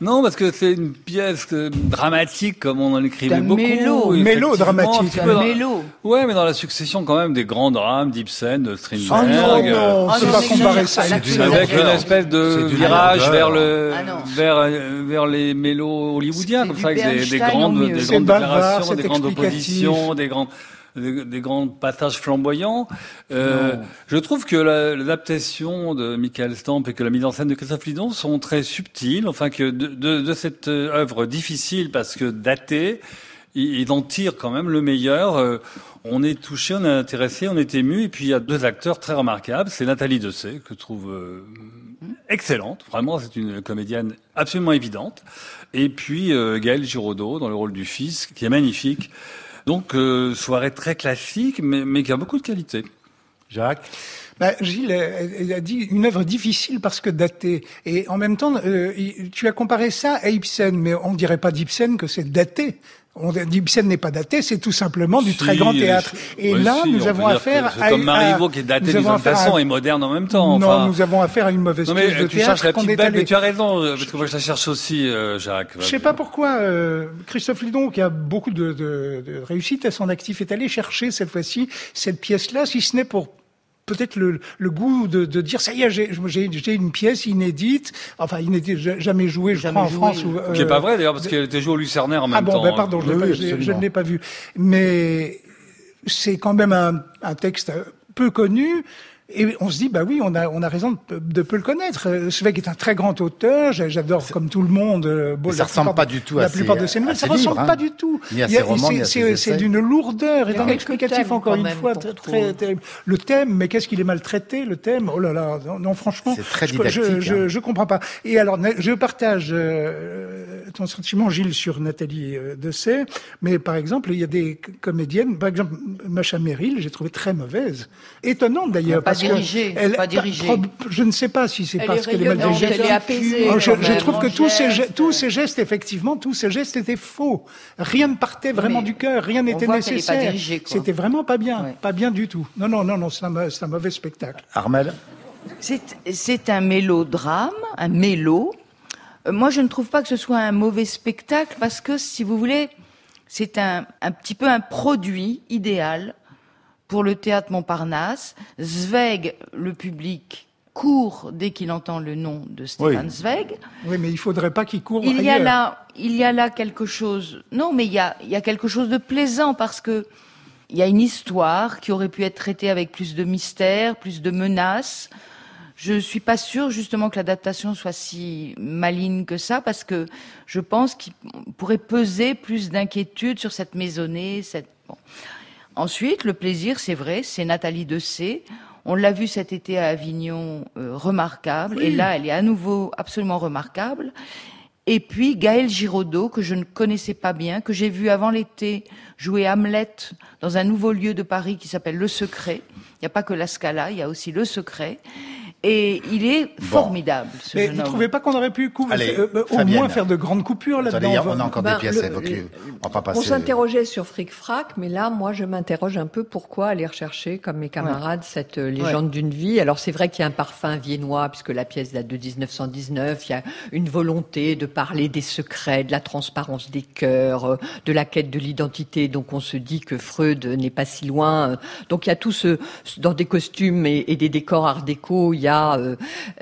non, parce que c'est une pièce euh, dramatique, comme on en écrivait beaucoup. Mélo, mélo dramatique, un mélo. Ouais, mais dans la succession quand même des grands drames d'Ibsen, de Strindberg. Oh non, non, oh, pas comparer ça. Avec une espèce de virage vers le, ah vers euh, vers les mélos hollywoodiens, comme ça, avec des, des grandes, des grandes déclarations, des grandes oppositions, des grandes des, grands passages flamboyants. Euh, je trouve que l'adaptation de Michael Stamp et que la mise en scène de Christophe Lidon sont très subtiles. Enfin, que de, de, de cette œuvre difficile parce que datée, il en tire quand même le meilleur. Euh, on est touché, on est intéressé, on est ému. Et puis il y a deux acteurs très remarquables. C'est Nathalie Dessay, que je trouve euh, excellente. Vraiment, c'est une comédienne absolument évidente. Et puis euh, Gaël Giraudot dans le rôle du fils, qui est magnifique. Donc, euh, soirée très classique, mais, qui a beaucoup de qualité. Jacques bah, Gilles a dit une œuvre difficile parce que datée. Et en même temps, euh, tu as comparé ça à Ibsen, mais on dirait pas d'Ibsen que c'est daté. On Ibsen n'est pas daté, c'est tout simplement du très grand théâtre. Et là, nous avons affaire à comme Marivaux qui est daté d'une façon et moderne en même temps. Non, nous avons affaire à une mauvaise non, mais, tu cherches la petite bête, mais tu as raison, parce que moi je la cherche aussi, euh, Jacques. Je sais pas pourquoi euh, Christophe Lidon, qui a beaucoup de, de, de réussite à son actif, est allé chercher cette fois-ci cette pièce-là, si ce n'est pour peut-être le, le, goût de, de, dire ça y est, j'ai une pièce inédite, enfin inédite, jamais jouée, je crois, en France. Ou, euh, Qui n'est pas vrai d'ailleurs, parce qu'elle était jouée au Lucernaire en même temps. Ah bon, ben pardon, je, je ne l'ai pas vu. Mais c'est quand même un, un texte peu connu. Et on se dit, bah oui, on a, on a raison de, peu le connaître. Euh, Zweig est un très grand auteur. J'adore, comme tout le monde, euh, bon, ça ressemble pas du tout la plupart de ses nouvelles. Ça ressemble hein. pas du tout. C'est d'une lourdeur et d'un explicatif encore une fois très, très terrible. Le thème, mais qu'est-ce qu'il est maltraité, le thème? Oh là là, non, franchement, très je, je, je, je, comprends pas. Et alors, je partage euh, ton sentiment, Gilles, sur Nathalie euh, Dessay. Mais par exemple, il y a des comédiennes, par exemple, Macha Merrill, j'ai trouvé très mauvaise, étonnante d'ailleurs dirigée, elle, pas dirigée. Je ne sais pas si c'est parce qu'elle est mal dirigée. Elle est apaisée. Oh, je, je, trouve que tous ces, tous ces gestes, effectivement, tous ces gestes étaient faux. Rien ne partait vraiment du cœur, rien n'était nécessaire. C'était vraiment pas bien, pas bien du tout. Non, non, non, non, c'est un, un, mauvais spectacle. Armel C'est un mélodrame, un mélo. Euh, moi, je ne trouve pas que ce soit un mauvais spectacle parce que, si vous voulez, c'est un, un petit peu un produit idéal pour le théâtre Montparnasse. Zweig, le public court dès qu'il entend le nom de Stéphane Zweig. Oui, mais il faudrait pas qu'il court. Il y a là, il y a là quelque chose. Non, mais il y a, il y a quelque chose de plaisant parce que il y a une histoire qui aurait pu être traitée avec plus de mystère, plus de menaces. Je suis pas sûre justement que l'adaptation soit si maligne que ça parce que je pense qu'il pourrait peser plus d'inquiétude sur cette maisonnée, cette bon. Ensuite, le plaisir, c'est vrai, c'est Nathalie Dessay. On l'a vu cet été à Avignon, euh, remarquable. Et là, elle est à nouveau absolument remarquable. Et puis Gaël Giraudot, que je ne connaissais pas bien, que j'ai vu avant l'été jouer Hamlet dans un nouveau lieu de Paris qui s'appelle Le Secret. Il n'y a pas que la Scala, il y a aussi Le Secret. Et il est formidable. Ce Mais vous ne trouvez pas qu'on aurait pu euh, euh, au moins faire de grandes coupures là-dedans On a encore des ben, pièces à évoquer. On, on s'interrogeait sur Fric Frac, mais là, moi, je m'interroge un peu pourquoi aller rechercher, comme mes camarades, cette euh, légende d'une vie. Alors c'est vrai qu'il y a un parfum viennois, puisque la pièce date de 1919. Il y a une volonté de parler des secrets, de la transparence des cœurs, de la quête de l'identité. Donc on se dit que Freud n'est pas si loin. Donc il y a tout ce dans des costumes et, et des décors art déco. Il y a euh,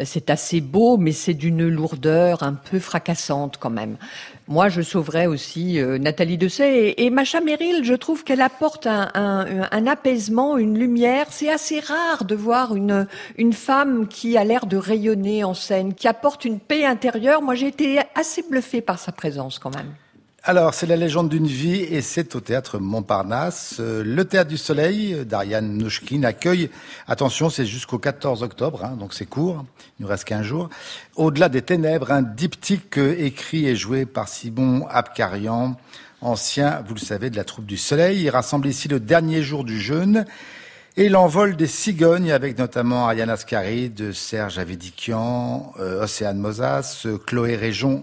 c'est assez beau, mais c'est d'une lourdeur un peu fracassante quand même. Moi, je sauverais aussi euh, Nathalie Dessay et, et, Macha Merrill. Je trouve qu'elle apporte un, apaisement, une lumière. C'est assez rare de voir une, une femme qui a l'air de rayonner en scène, qui apporte une paix intérieure. Moi, j'ai été assez bluffée par sa présence quand même. Alors, c'est la légende d'une vie et c'est au théâtre Montparnasse. Euh, le théâtre du Soleil d'Ariane Nouchkine accueille, attention, c'est jusqu'au 14 octobre, hein, donc c'est court, il nous reste qu'un jour. Au-delà des ténèbres, un diptyque écrit et joué par Simon Abkarian, ancien, vous le savez, de la troupe du Soleil. Il rassemble ici le dernier jour du jeûne et l'envol des cigognes avec notamment Ariane Ascari, de Serge Avédikian, euh, Océane Mosas, Chloé Réjon,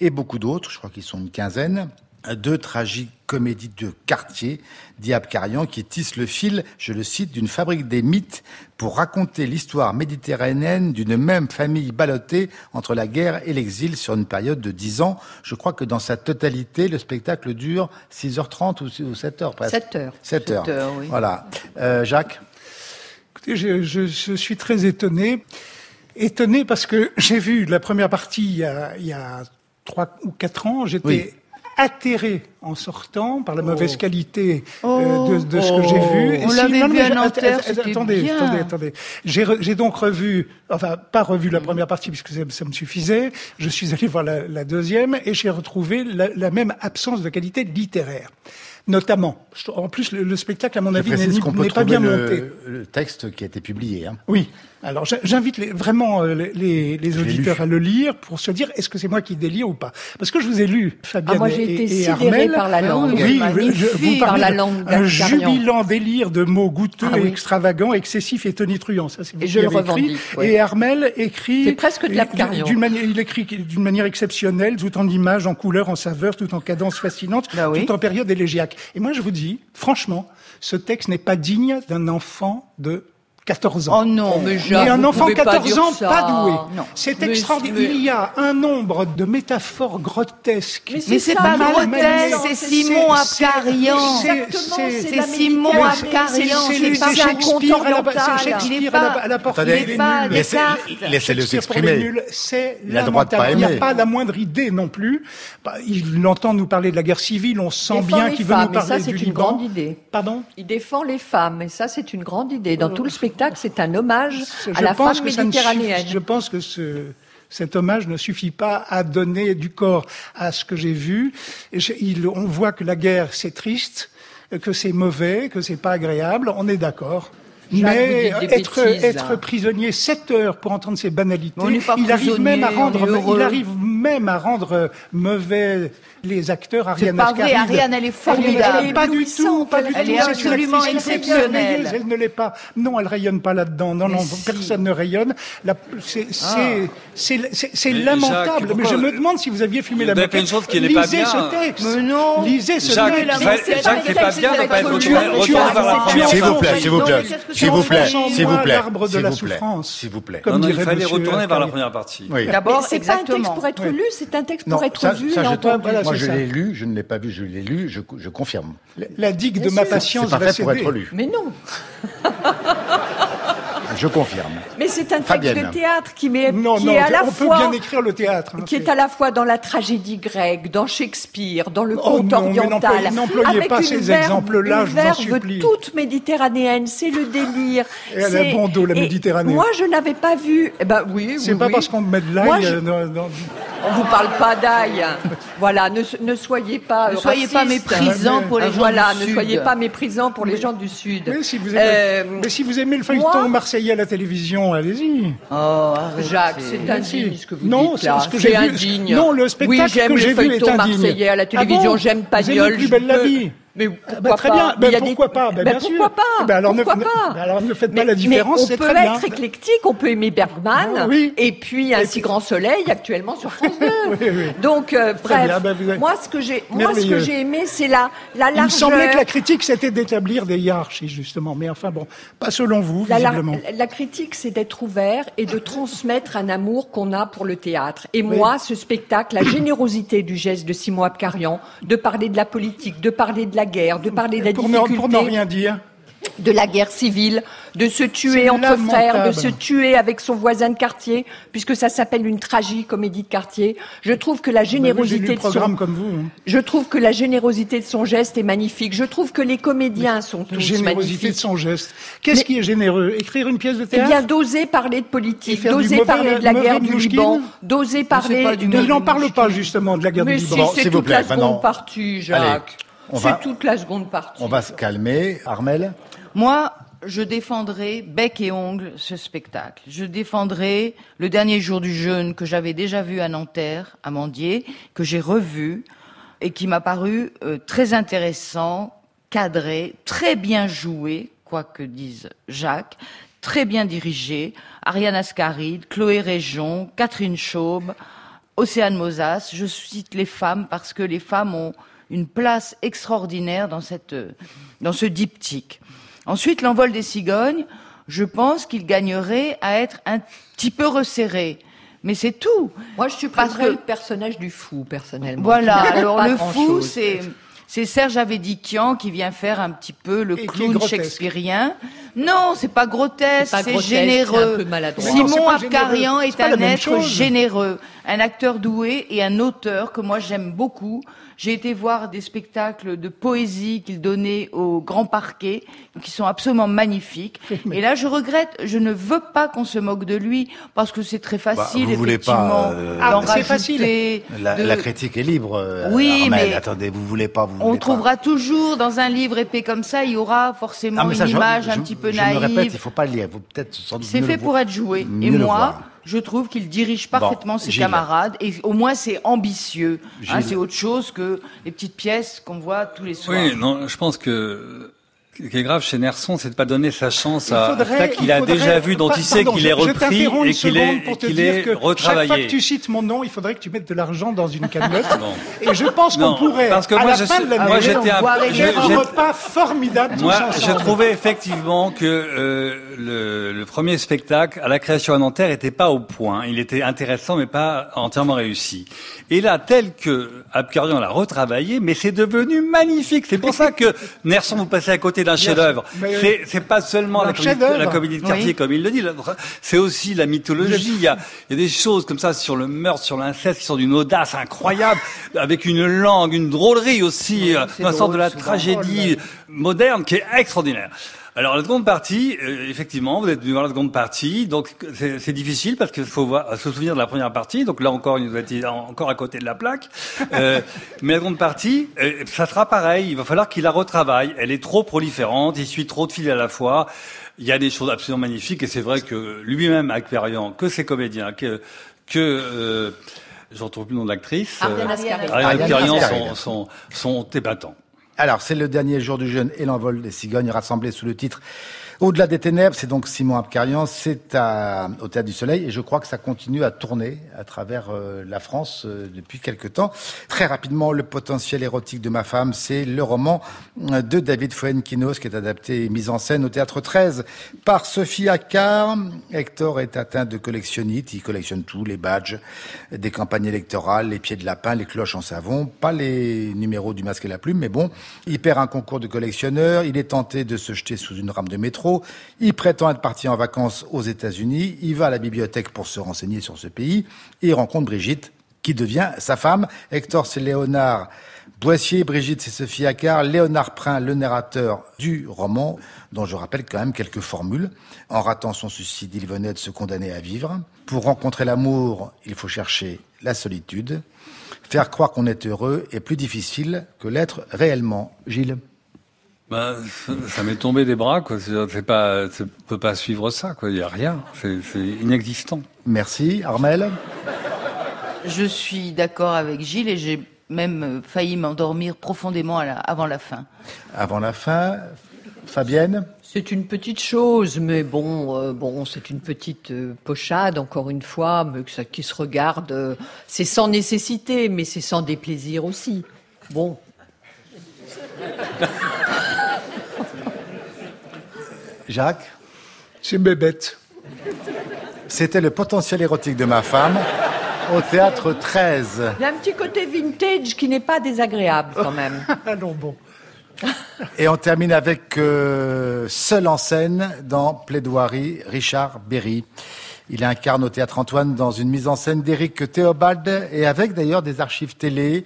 et beaucoup d'autres, je crois qu'ils sont une quinzaine, deux tragiques comédies de quartier, dit Abkarian, qui tissent le fil, je le cite, d'une fabrique des mythes pour raconter l'histoire méditerranéenne d'une même famille ballottée entre la guerre et l'exil sur une période de dix ans. Je crois que dans sa totalité, le spectacle dure 6h30 ou 7h presque. 7h. 7h. oui. Voilà. Euh, Jacques? Écoutez, je, je, je, suis très étonné. Étonné parce que j'ai vu la première partie il y a, il y a trois ou quatre ans, j'étais atterré en sortant par la oh. mauvaise qualité euh, oh. de, de, ce que j'ai vu. On l'avait vu à Nanterre, attendez, bien. attendez, attendez. J'ai donc revu, enfin pas revu la première partie puisque ça, ça me suffisait. Je suis allé voir la, la deuxième et j'ai retrouvé la, la, même absence de qualité littéraire notamment. En plus, le, spectacle, à mon avis, n'est pas bien le, monté. Le texte qui a été publié. Hein. Oui, alors j'invite vraiment euh, les, les auditeurs à le lire pour se dire est-ce que c'est moi qui délire ou pas? Parce que je vous ai lu, Fabienne ah, moi, j'ai été et, Armel. par la langue. Oui, je, vous par la langue un jubilant délire de mots goûteux, ah, extravagants, excessifs et tonitruants. Ça, c'est et je le revendique. Et Armel écrit. C'est presque de D'une manière, il écrit d'une manière exceptionnelle, tout en images, en couleurs, en saveurs, tout en cadence fascinante, bah tout en période élégiaque. Et moi, je vous dis, franchement, ce texte n'est pas digne d'un enfant de 14 ans. Oh non, mais, mais un enfant 14 ans pas doué. C'est extraordinaire. Il y a un nombre de métaphores grotesques. Mais c'est pas grotesque, c'est Simon Abkarian. C'est Simon Abkarian. C'est pas Shakespeare à la porte. Il n'est pas Laissez-le s'exprimer. C'est lamentable. Il n'y a pas la moindre idée non plus. Bah, il entend nous parler de la guerre civile. On sent bien qu'il veut nous parler du Liban. c'est une grande idée. Pardon? Il défend les femmes. Et ça, c'est une grande idée. Dans tout le spectacle c'est un hommage à la femme méditerranéenne. je pense que ce, cet hommage ne suffit pas à donner du corps à ce que j'ai vu. il, on voit que la guerre, c'est triste, que c'est mauvais, que c'est pas agréable. On est d'accord. Mais être, être prisonnier sept heures pour entendre ces banalités, il arrive même à rendre, il arrive même à rendre mauvais les acteurs. Ariane C'est pas vrai, Ariane, elle est formidable. Elle est pas du tout, pas du elle est absolument exceptionnelle. Elle ne l'est pas. Non, elle rayonne pas là-dedans. Non, non, personne ne rayonne. C'est ah. lamentable. Mais je me demande si vous aviez filmé la moquette. une chose qui n'est pas bien. Lisez ce texte. Mais non. Lisez ce texte. Jacques, c'est pas bien de pas être retourné S'il vous plaît, s'il vous plaît, s'il vous plaît, s'il vous plaît, de la souffrance. S'il vous plaît. Non, il fallait retourner vers la première partie. D'abord, c'est pas un texte pour être lu, c'est un texte pour être vu entendu je l'ai lu, je ne l'ai pas vu, je l'ai lu, je, je confirme. La, digue de ma patience va pas pour être lu. Mais non. (laughs) Je confirme. Mais c'est un texte de théâtre qui, met, non, qui non, est à la on fois, peut bien écrire le théâtre. Hein, qui est à la fois dans la tragédie grecque, dans Shakespeare, dans le oh conte oh oriental. N'employez pas ces exemples-là, je vous en supplie. toute méditerranéenne, c'est le délire. Et elle a bon dos, la Méditerranée. Moi, je n'avais pas vu. Eh ben oui. C'est oui, pas oui. parce qu'on met de l'ail. Je... Euh, On vous parle pas d'ail. (laughs) voilà, ne, ne, soyez pas. Ne soyez pas méprisants pour les gens du Sud. Voilà, ne soyez pas méprisants pour les gens du Sud. Mais si vous aimez, euh, mais si vous aimez le feuilleton marseillais à la télévision, allez-y. Oh, Jacques, c'est indigne ce que vous non, dites là. Ce que j'ai indigne. Non, le spectacle oui, que j'ai vu est indigne. marseillais à la télévision, ah bon j'aime Pagnol. Vous plus belle la vie. Mais ah, bah, pourquoi très pas bien. pourquoi pas ben, bien pourquoi pas eh ben, alors, pourquoi ne, pas ben, alors ne faites pas la différence. On peut être éclectique, on peut aimer Bergman, ah, oui. et puis Un si grand soleil actuellement sur France 2. (laughs) oui, oui. Donc euh, bref, moi ce que j'ai, moi ce que j'ai aimé, c'est la la largeur. Il me semblait que la critique c'était d'établir des hiérarchies justement, mais enfin bon, pas selon vous visiblement. La, la critique c'est d'être ouvert et de transmettre un amour qu'on a pour le théâtre. Et moi, ce spectacle, la générosité du geste de Simon Abkarian, de parler de la politique, de parler de la guerre, de parler de la pour difficulté. pour ne rien dire de la guerre civile, de se tuer entre frères, de se tuer avec son voisin de quartier, puisque ça s'appelle une tragique comédie de quartier. Je trouve que la générosité de son, comme vous, hein. je trouve que la générosité de son geste est magnifique. Je trouve que les comédiens sont tous magnifiques. Générosité de son geste. Qu'est-ce qui est généreux? Écrire une pièce de théâtre Eh bien, d'oser parler de politique, d'oser parler de la guerre du Liban, d'oser parler. De... Il n'en parle pas justement de la guerre du Liban. c'est toute la seconde partie, Jacques. C'est toute la seconde partie. On va se calmer, Armel. Moi, je défendrai bec et ongle ce spectacle. Je défendrai le dernier jour du jeûne que j'avais déjà vu à Nanterre, à Mandier, que j'ai revu et qui m'a paru euh, très intéressant, cadré, très bien joué, quoi que dise Jacques, très bien dirigé. Ariane Ascaride, Chloé Région, Catherine Chaube, Océane Mosas. Je cite les femmes parce que les femmes ont une place extraordinaire dans cette, dans ce diptyque. Ensuite, l'envol des cigognes, je pense qu'il gagnerait à être un petit peu resserré. Mais c'est tout. Moi, je suis parce que le personnage du fou, personnellement. Voilà. Alors le fou, c'est c'est Serge Avedikian qui vient faire un petit peu le clown shakespearien. Non, c'est pas grotesque, c'est généreux. Simon Abkarian est, un être généreux, un acteur doué et un auteur que moi j'aime beaucoup. J'ai été voir des spectacles de poésie qu'il donnait au Grand Parquet, qui sont absolument magnifiques. Et là, je regrette, je ne veux pas qu'on se moque de lui, parce que c'est très bah, facile, vous effectivement. Voulez pas, euh, ah, c'est facile. La, critique est libre. Euh, oui, mais attendez, vous voulez pas. Vous on trouvera toujours dans un livre épais comme ça, il y aura forcément ah, une image un petit peu naïve. Je me répète, il faut pas le lire. Peut-être C'est fait pour être joué. Et moi je trouve qu'il dirige parfaitement ses camarades et au moins c'est ambitieux. Hein, c'est autre chose que les petites pièces qu'on voit tous les soirs. Oui, non, je pense que ce qui est grave chez Nerson, c'est de pas donner sa chance à ça qu'il a déjà vu, dont il sait qu'il est repris et qu'il est, retravaillé. Chaque fois que tu cites mon nom, il faudrait que tu mettes de l'argent dans une cagnotte. (laughs) et je pense qu'on pourrait, parce que à moi, la je fin de moi, j'étais un, un repas formidable. Moi, j'ai trouvé effectivement que euh, le, le, premier spectacle à la création à Nanterre était pas au point. Il était intéressant, mais pas entièrement réussi. Et là, tel que Abkarian l'a retravaillé, mais c'est devenu magnifique. C'est pour ça que Nerson, vous passez à côté d'un chef-d'œuvre. C'est pas seulement la comédie, de quartier, comme il le dit. C'est aussi la mythologie. Il y, a, il y, a, des choses comme ça sur le meurtre, sur l'inceste, qui sont d'une audace incroyable, avec une langue, une drôlerie aussi, euh, une sorte de la tragédie moderne qui est extraordinaire. Alors la seconde partie, euh, effectivement, vous êtes venu voir la seconde partie, donc c'est difficile parce qu'il faut voir, se souvenir de la première partie. Donc là encore, il nous a été encore à côté de la plaque. Euh, (laughs) mais la seconde partie, euh, ça sera pareil. Il va falloir qu'il la retravaille. Elle est trop proliférante, il suit trop de fils à la fois. Il y a des choses absolument magnifiques et c'est vrai que lui-même, Akperian, que ses comédiens, que que euh, je ne retrouve plus le nom de l'actrice, Ariane sont, sont, sont ébatants. Alors, c'est le dernier jour du jeûne et l'envol des cigognes rassemblés sous le titre au-delà des ténèbres, c'est donc Simon Abkarian, c'est au Théâtre du Soleil, et je crois que ça continue à tourner à travers euh, la France euh, depuis quelque temps. Très rapidement, Le potentiel érotique de ma femme, c'est le roman euh, de David Fuenquinos qui est adapté et mis en scène au Théâtre 13 par Sophie Accard. Hector est atteint de collectionnite, il collectionne tout, les badges des campagnes électorales, les pieds de lapin, les cloches en savon, pas les numéros du masque et la plume, mais bon, il perd un concours de collectionneur, il est tenté de se jeter sous une rame de métro, il prétend être parti en vacances aux États-Unis. Il va à la bibliothèque pour se renseigner sur ce pays. Il rencontre Brigitte, qui devient sa femme. Hector, c'est Léonard Boissier. Brigitte, c'est Sophie Accard. Léonard Prin, le narrateur du roman, dont je rappelle quand même quelques formules. En ratant son suicide, il venait de se condamner à vivre. Pour rencontrer l'amour, il faut chercher la solitude. Faire croire qu'on est heureux est plus difficile que l'être réellement. Gilles bah, ça m'est tombé des bras, quoi. C'est pas, peut pas suivre ça, quoi. Il y a rien. C'est inexistant. Merci, Armel? Je suis d'accord avec Gilles et j'ai même euh, failli m'endormir profondément avant la fin. Avant la fin, Fabienne? C'est une petite chose, mais bon, euh, bon, c'est une petite euh, pochade, encore une fois, mais qui se regarde. c'est sans nécessité, mais c'est sans déplaisir aussi. Bon. Jacques C'est bébête. C'était le potentiel érotique de ma femme au théâtre 13. Il y a un petit côté vintage qui n'est pas désagréable quand même. (laughs) Allons bon. Et on termine avec euh, Seul en scène dans Plaidoirie, Richard Berry. Il incarne au théâtre Antoine dans une mise en scène d'Éric Théobald et avec d'ailleurs des archives télé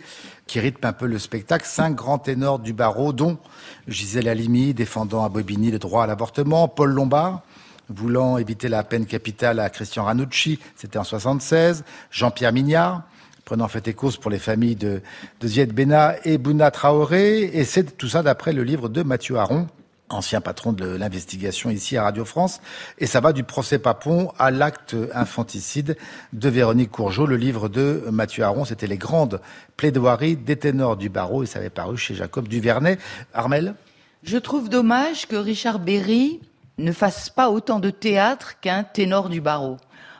qui rythment un peu le spectacle. Cinq grands ténors du barreau, dont Gisèle Halimi, défendant à Bobigny le droit à l'avortement, Paul Lombard, voulant éviter la peine capitale à Christian Ranucci, c'était en 76, Jean-Pierre Mignard, prenant fait et cause pour les familles de, de Zied Bena et Bouna Traoré, et c'est tout ça d'après le livre de Mathieu Aron, ancien patron de l'investigation ici à Radio France, et ça va du procès Papon à l'acte infanticide de Véronique Courgeot. Le livre de Mathieu Aron, c'était les grandes plaidoiries des ténors du barreau, et ça avait paru chez Jacob Duvernay. Armel Je trouve dommage que Richard Berry ne fasse pas autant de théâtre qu'un ténor du barreau.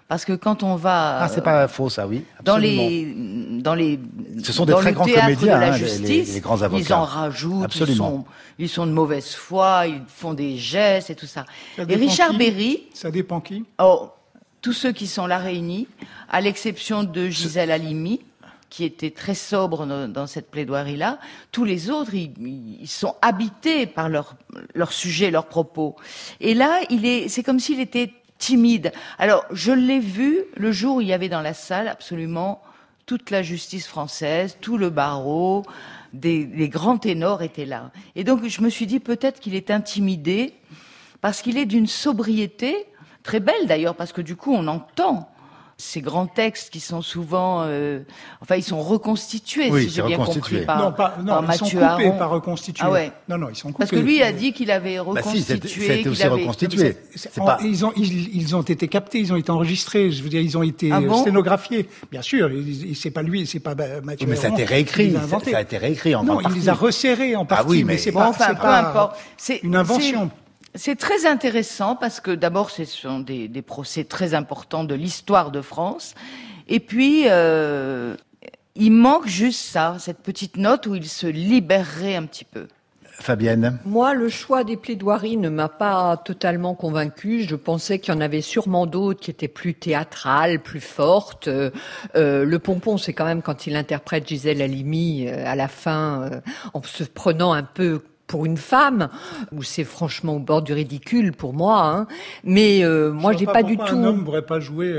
Parce que quand on va ah c'est pas faux ça oui dans les dans les ce sont des très grands comédiens la hein, justice, les, grands avocats ils en rajoutent absolument ils sont, de mauvaise foi ils font des gestes et tout ça, et Richard Berry ça dépend qui? Oh tous ceux qui sont là réunis à l'exception de Gisèle Halimi qui était très sobre dans, cette plaidoirie-là. Tous les autres, ils, sont habités par leur, leur sujet, leurs propos. Et là, il est, c'est comme s'il était timide. Alors, je l'ai vu le jour où il y avait dans la salle absolument toute la justice française, tout le barreau, des, grands ténors étaient là. Et donc, je me suis dit peut-être qu'il est intimidé parce qu'il est d'une sobriété très belle d'ailleurs, parce que du coup, on entend ces grands textes qui sont souvent, euh, enfin, ils sont reconstitués, si j'ai bien compris, par, non, pas, non, ils sont coupés, pas reconstitués. Ah ouais. Non, non, ils sont coupés. Parce que lui a dit qu'il avait reconstitué. Bah si, c'était aussi avait... reconstitué. Pas... Ils, ont, ils, ont été captés, ils ont été enregistrés. Je veux dire, ils ont été ah sténographiés. Bien sûr, c'est pas lui, c'est pas Mathieu. mais ça a été réécrit. Ça a été réécrit en Non, il les a resserrés en partie. Ah oui, mais, c'est pas, enfin, peu importe. C'est une invention. C'est très intéressant parce que d'abord, ce sont des, des, procès très importants de l'histoire de France. Et puis, euh, il manque juste ça, cette petite note où il se libérerait un petit peu. Fabienne Moi, le choix des plaidoiries ne m'a pas totalement convaincue. Je pensais qu'il y en avait sûrement d'autres qui étaient plus théâtrales, plus fortes. Euh, euh le pompon, c'est quand même quand il interprète Gisèle Halimi à la fin, euh, en se prenant un peu pour une femme, où c'est franchement au bord du ridicule pour moi. Hein. Mais moi, j'ai pas, pas du tout. Un homme pourrait pas jouer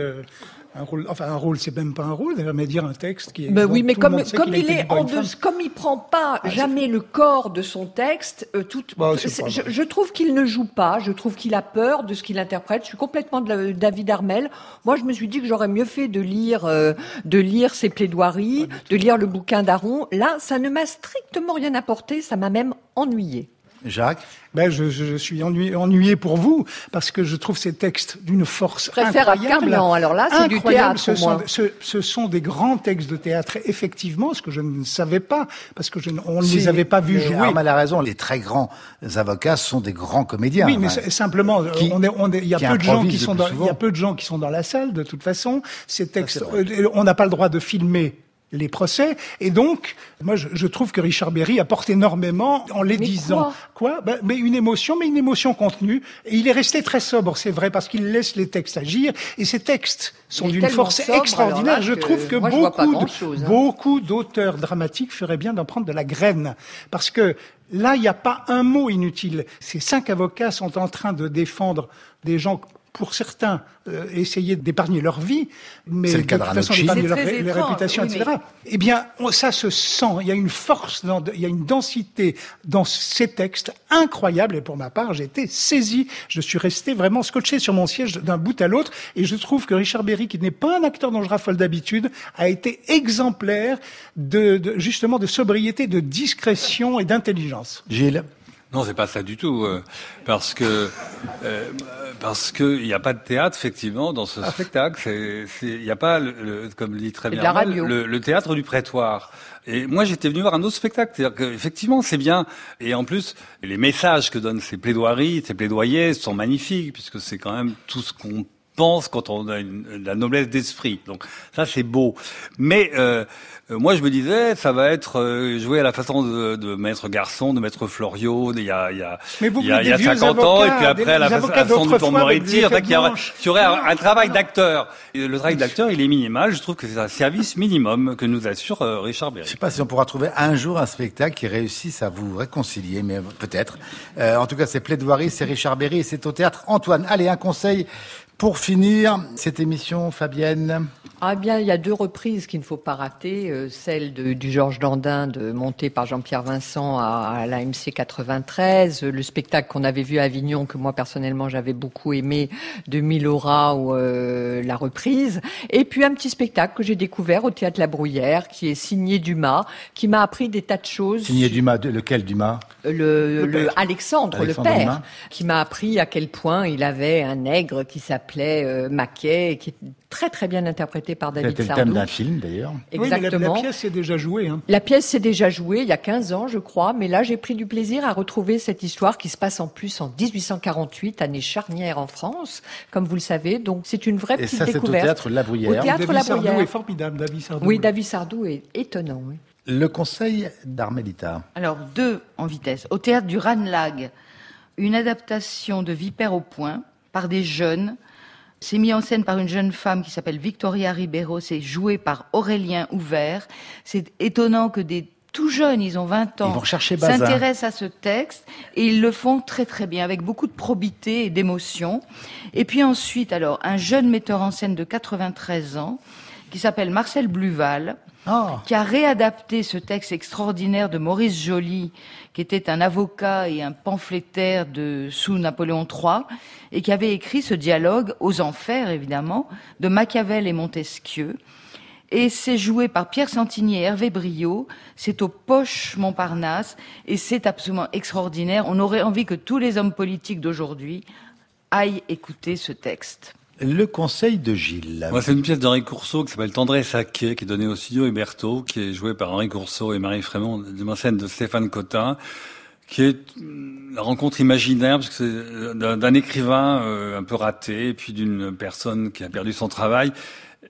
un rôle, enfin un rôle, c'est même pas un rôle, mais dire un texte qui est. Ben oui, mais comme comme il, est en deux, comme il prend pas ah, jamais le corps de son texte, euh, tout. Bah, je, je, trouve qu'il ne joue pas. Je trouve qu'il a peur de ce qu'il interprète. Je suis complètement de David Armel. Moi, je me suis dit que j'aurais mieux fait de lire euh, de lire ses plaidoiries, de lire le bouquin d'Aron. Là, ça ne m'a strictement rien apporté. Ça m'a même ennuyé. Jacques ben, je, je, suis ennuyé, ennuyé pour vous, parce que je trouve ces textes d'une force incroyable. alors là, c'est du théâtre. Ce, sont, ce, ce, sont des grands textes de théâtre, effectivement, ce que je ne savais pas, parce que je, on ne les avait pas vus jouer. Armand a raison, les très grands avocats sont des grands comédiens. Oui, mais simplement, on est, on est, il y a peu de gens qui sont dans, il y a peu de gens qui sont dans la salle, de toute façon. Ces textes, euh, on n'a pas le droit de filmer les procès. Et donc, moi, je, je, trouve que Richard Berry apporte énormément en les disant. Quoi, ben, Mais une émotion, mais une émotion contenue. Et il est resté très sobre, c'est vrai, parce qu'il laisse les textes agir. Et ces textes sont d'une force extraordinaire. je trouve que beaucoup, hein. beaucoup d'auteurs dramatiques feraient bien d'en prendre de la graine. Parce que là, il n'y a pas un mot inutile. Ces cinq avocats sont en train de défendre des gens pour certains, euh, essayer d'épargner leur vie, mais de toute façon d'épargner leur, réputation, etc. Eh bien, ça se sent. Il y a une force, dans, il y a une densité dans ces textes incroyable. Et pour ma part, j'ai été saisi. Je suis resté vraiment scotché sur mon siège d'un bout à l'autre. Et je trouve que Richard Berry, qui n'est pas un acteur dont je raffole d'habitude, a été exemplaire de, de, justement de sobriété, de discrétion et d'intelligence. Gilles? Non, c'est pas ça du tout, euh, parce que euh, parce que il n'y a pas de théâtre effectivement dans ce spectacle. Il n'y a pas, le, comme le dit très bien, le, le, théâtre du prétoire. Et moi, j'étais venu voir un autre spectacle. C'est-à-dire qu'effectivement, c'est bien. Et en plus, les messages que donnent ces plaidoiries, ces plaidoyers sont magnifiques, puisque c'est quand même tout ce qu'on pense quand on a une, la noblesse d'esprit. Donc ça, c'est beau. Mais euh, euh, moi, je me disais, ça va être euh, joué à la façon de, de Maître Garçon, de Maître Florio, il y a, il y a, il y a, il y a 50 ans, et puis après à la façon de Pont Moretti, en fait, il y aurait, un, travail d'acteur. Le travail d'acteur, il est minimal. Je trouve que c'est un service minimum que nous assure euh, Richard Berry. Je sais pas si on pourra trouver un jour un spectacle qui réussisse à vous réconcilier, mais peut-être. en tout cas, c'est Plaidoirie, c'est Richard Berry, et c'est au théâtre Antoine. Allez, un conseil pour finir cette émission, Fabienne. Ah bien, il y a deux reprises qu'il ne faut pas rater. Euh, celle de, du Georges Dandin, de, montée par Jean-Pierre Vincent à, à l'AMC 93. Le spectacle qu'on avait vu à Avignon, que moi personnellement j'avais beaucoup aimé, de Milora ou euh, la reprise. Et puis un petit spectacle que j'ai découvert au Théâtre La Bruyère, qui est signé Dumas, qui m'a appris des tas de choses. Signé Dumas, lequel Dumas? Le, le, Alexandre, le père, qui m'a appris à quel point il avait un nègre qui s'appelait euh, Maquet, qui très très bien interprété par David Sardou. C'était le thème d'un film d'ailleurs. Exactement. la, pièce s'est déjà jouée. Hein. La pièce s'est déjà jouée il y a 15 ans, je crois, mais là j'ai pris du plaisir à retrouver cette histoire qui se passe en plus en 1848, année charnière en France, comme vous le savez. Donc c'est une vraie petite découverte. Et ça, c'est au théâtre La Bruyère. Au théâtre David La Bruyère. Sardou est formidable, David Sardou. Oui, David Sardou est étonnant. Oui. Le conseil d'Armelita. Alors deux en vitesse. Au théâtre du Ranlag, une adaptation de Vipère au point par des jeunes c'est mis en scène par une jeune femme qui s'appelle Victoria Ribeiro. C'est joué par Aurélien Ouvert. C'est étonnant que des tout jeunes, ils ont 20 ans, s'intéressent à ce texte et ils le font très très bien, avec beaucoup de probité et d'émotion. Et puis ensuite, alors, un jeune metteur en scène de 93 ans qui s'appelle Marcel Bluval, ah. qui a réadapté ce texte extraordinaire de Maurice Joly, qui était un avocat et un pamphlétaire sous Napoléon III, et qui avait écrit ce dialogue aux enfers, évidemment, de Machiavel et Montesquieu. Et c'est joué par Pierre Santini et Hervé Brio. C'est au Poche Montparnasse et c'est absolument extraordinaire. On aurait envie que tous les hommes politiques d'aujourd'hui aillent écouter ce texte. Le conseil de Gilles. c'est une pièce d'Henri Courceau qui s'appelle Tendresse Saquet, qui est donnée au studio Héberto, qui est jouée par Henri Courceau et Marie Frémont, de scène de Stéphane Cotin, qui est la rencontre imaginaire, parce que c'est euh, d'un écrivain euh, un peu raté, puis d'une personne qui a perdu son travail.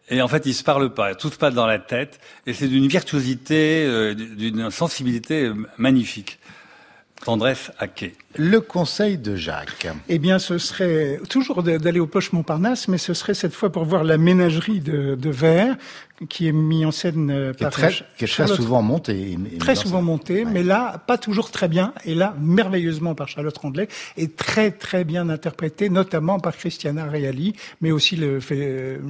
Et en fait, ils se parlent pas, tout se passe dans la tête, et c'est d'une virtuosité, euh, d'une sensibilité magnifique. Tendresse à quai. Le conseil de Jacques. Eh bien, ce serait toujours d'aller au Poche Montparnasse, mais ce serait cette fois pour voir la ménagerie de, de verre qui est mis en scène euh, par très, qui est très souvent monté. Très souvent monté, mais là, pas toujours très bien, et là, merveilleusement par Charlotte Rondelet, et très très bien interprété, notamment par Christiana Reali, mais aussi le,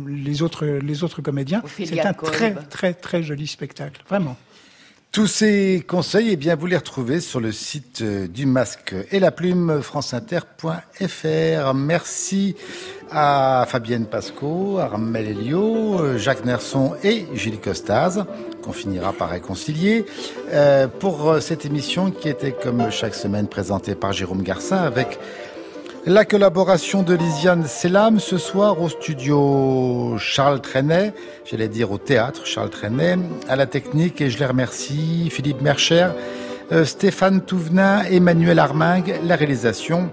les autres les autres comédiens. C'est un très très très joli spectacle, vraiment. Tous ces conseils, eh bien, vous les retrouvez sur le site euh, du masque et la plume franceinter.fr. Merci à Fabienne Pasco, Armel Elio, euh, Jacques Nerson et Julie Costaz, qu'on finira par réconcilier, euh, pour cette émission qui était, comme chaque semaine, présentée par Jérôme Garcin avec la collaboration de Lisiane Selam ce soir au studio Charles Trenet, j'allais dire au théâtre Charles Trenet, à la technique et je les remercie, Philippe Mercher, euh, Stéphane Touvenin, Emmanuel Armingue, la réalisation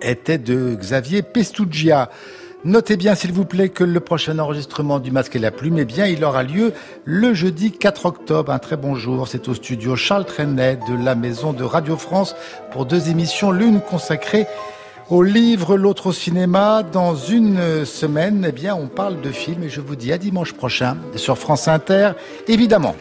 était de Xavier Pestugia. Notez bien, s'il vous plaît, que le prochain enregistrement du Masque et la Plume, eh bien, il aura lieu le jeudi 4 octobre. Un très bon jour. C'est au studio Charles Trenet de la Maison de Radio France pour deux émissions, l'une consacrée au livre, l'autre au cinéma. Dans une semaine, eh bien, on parle de films et je vous dis à dimanche prochain sur France Inter, évidemment.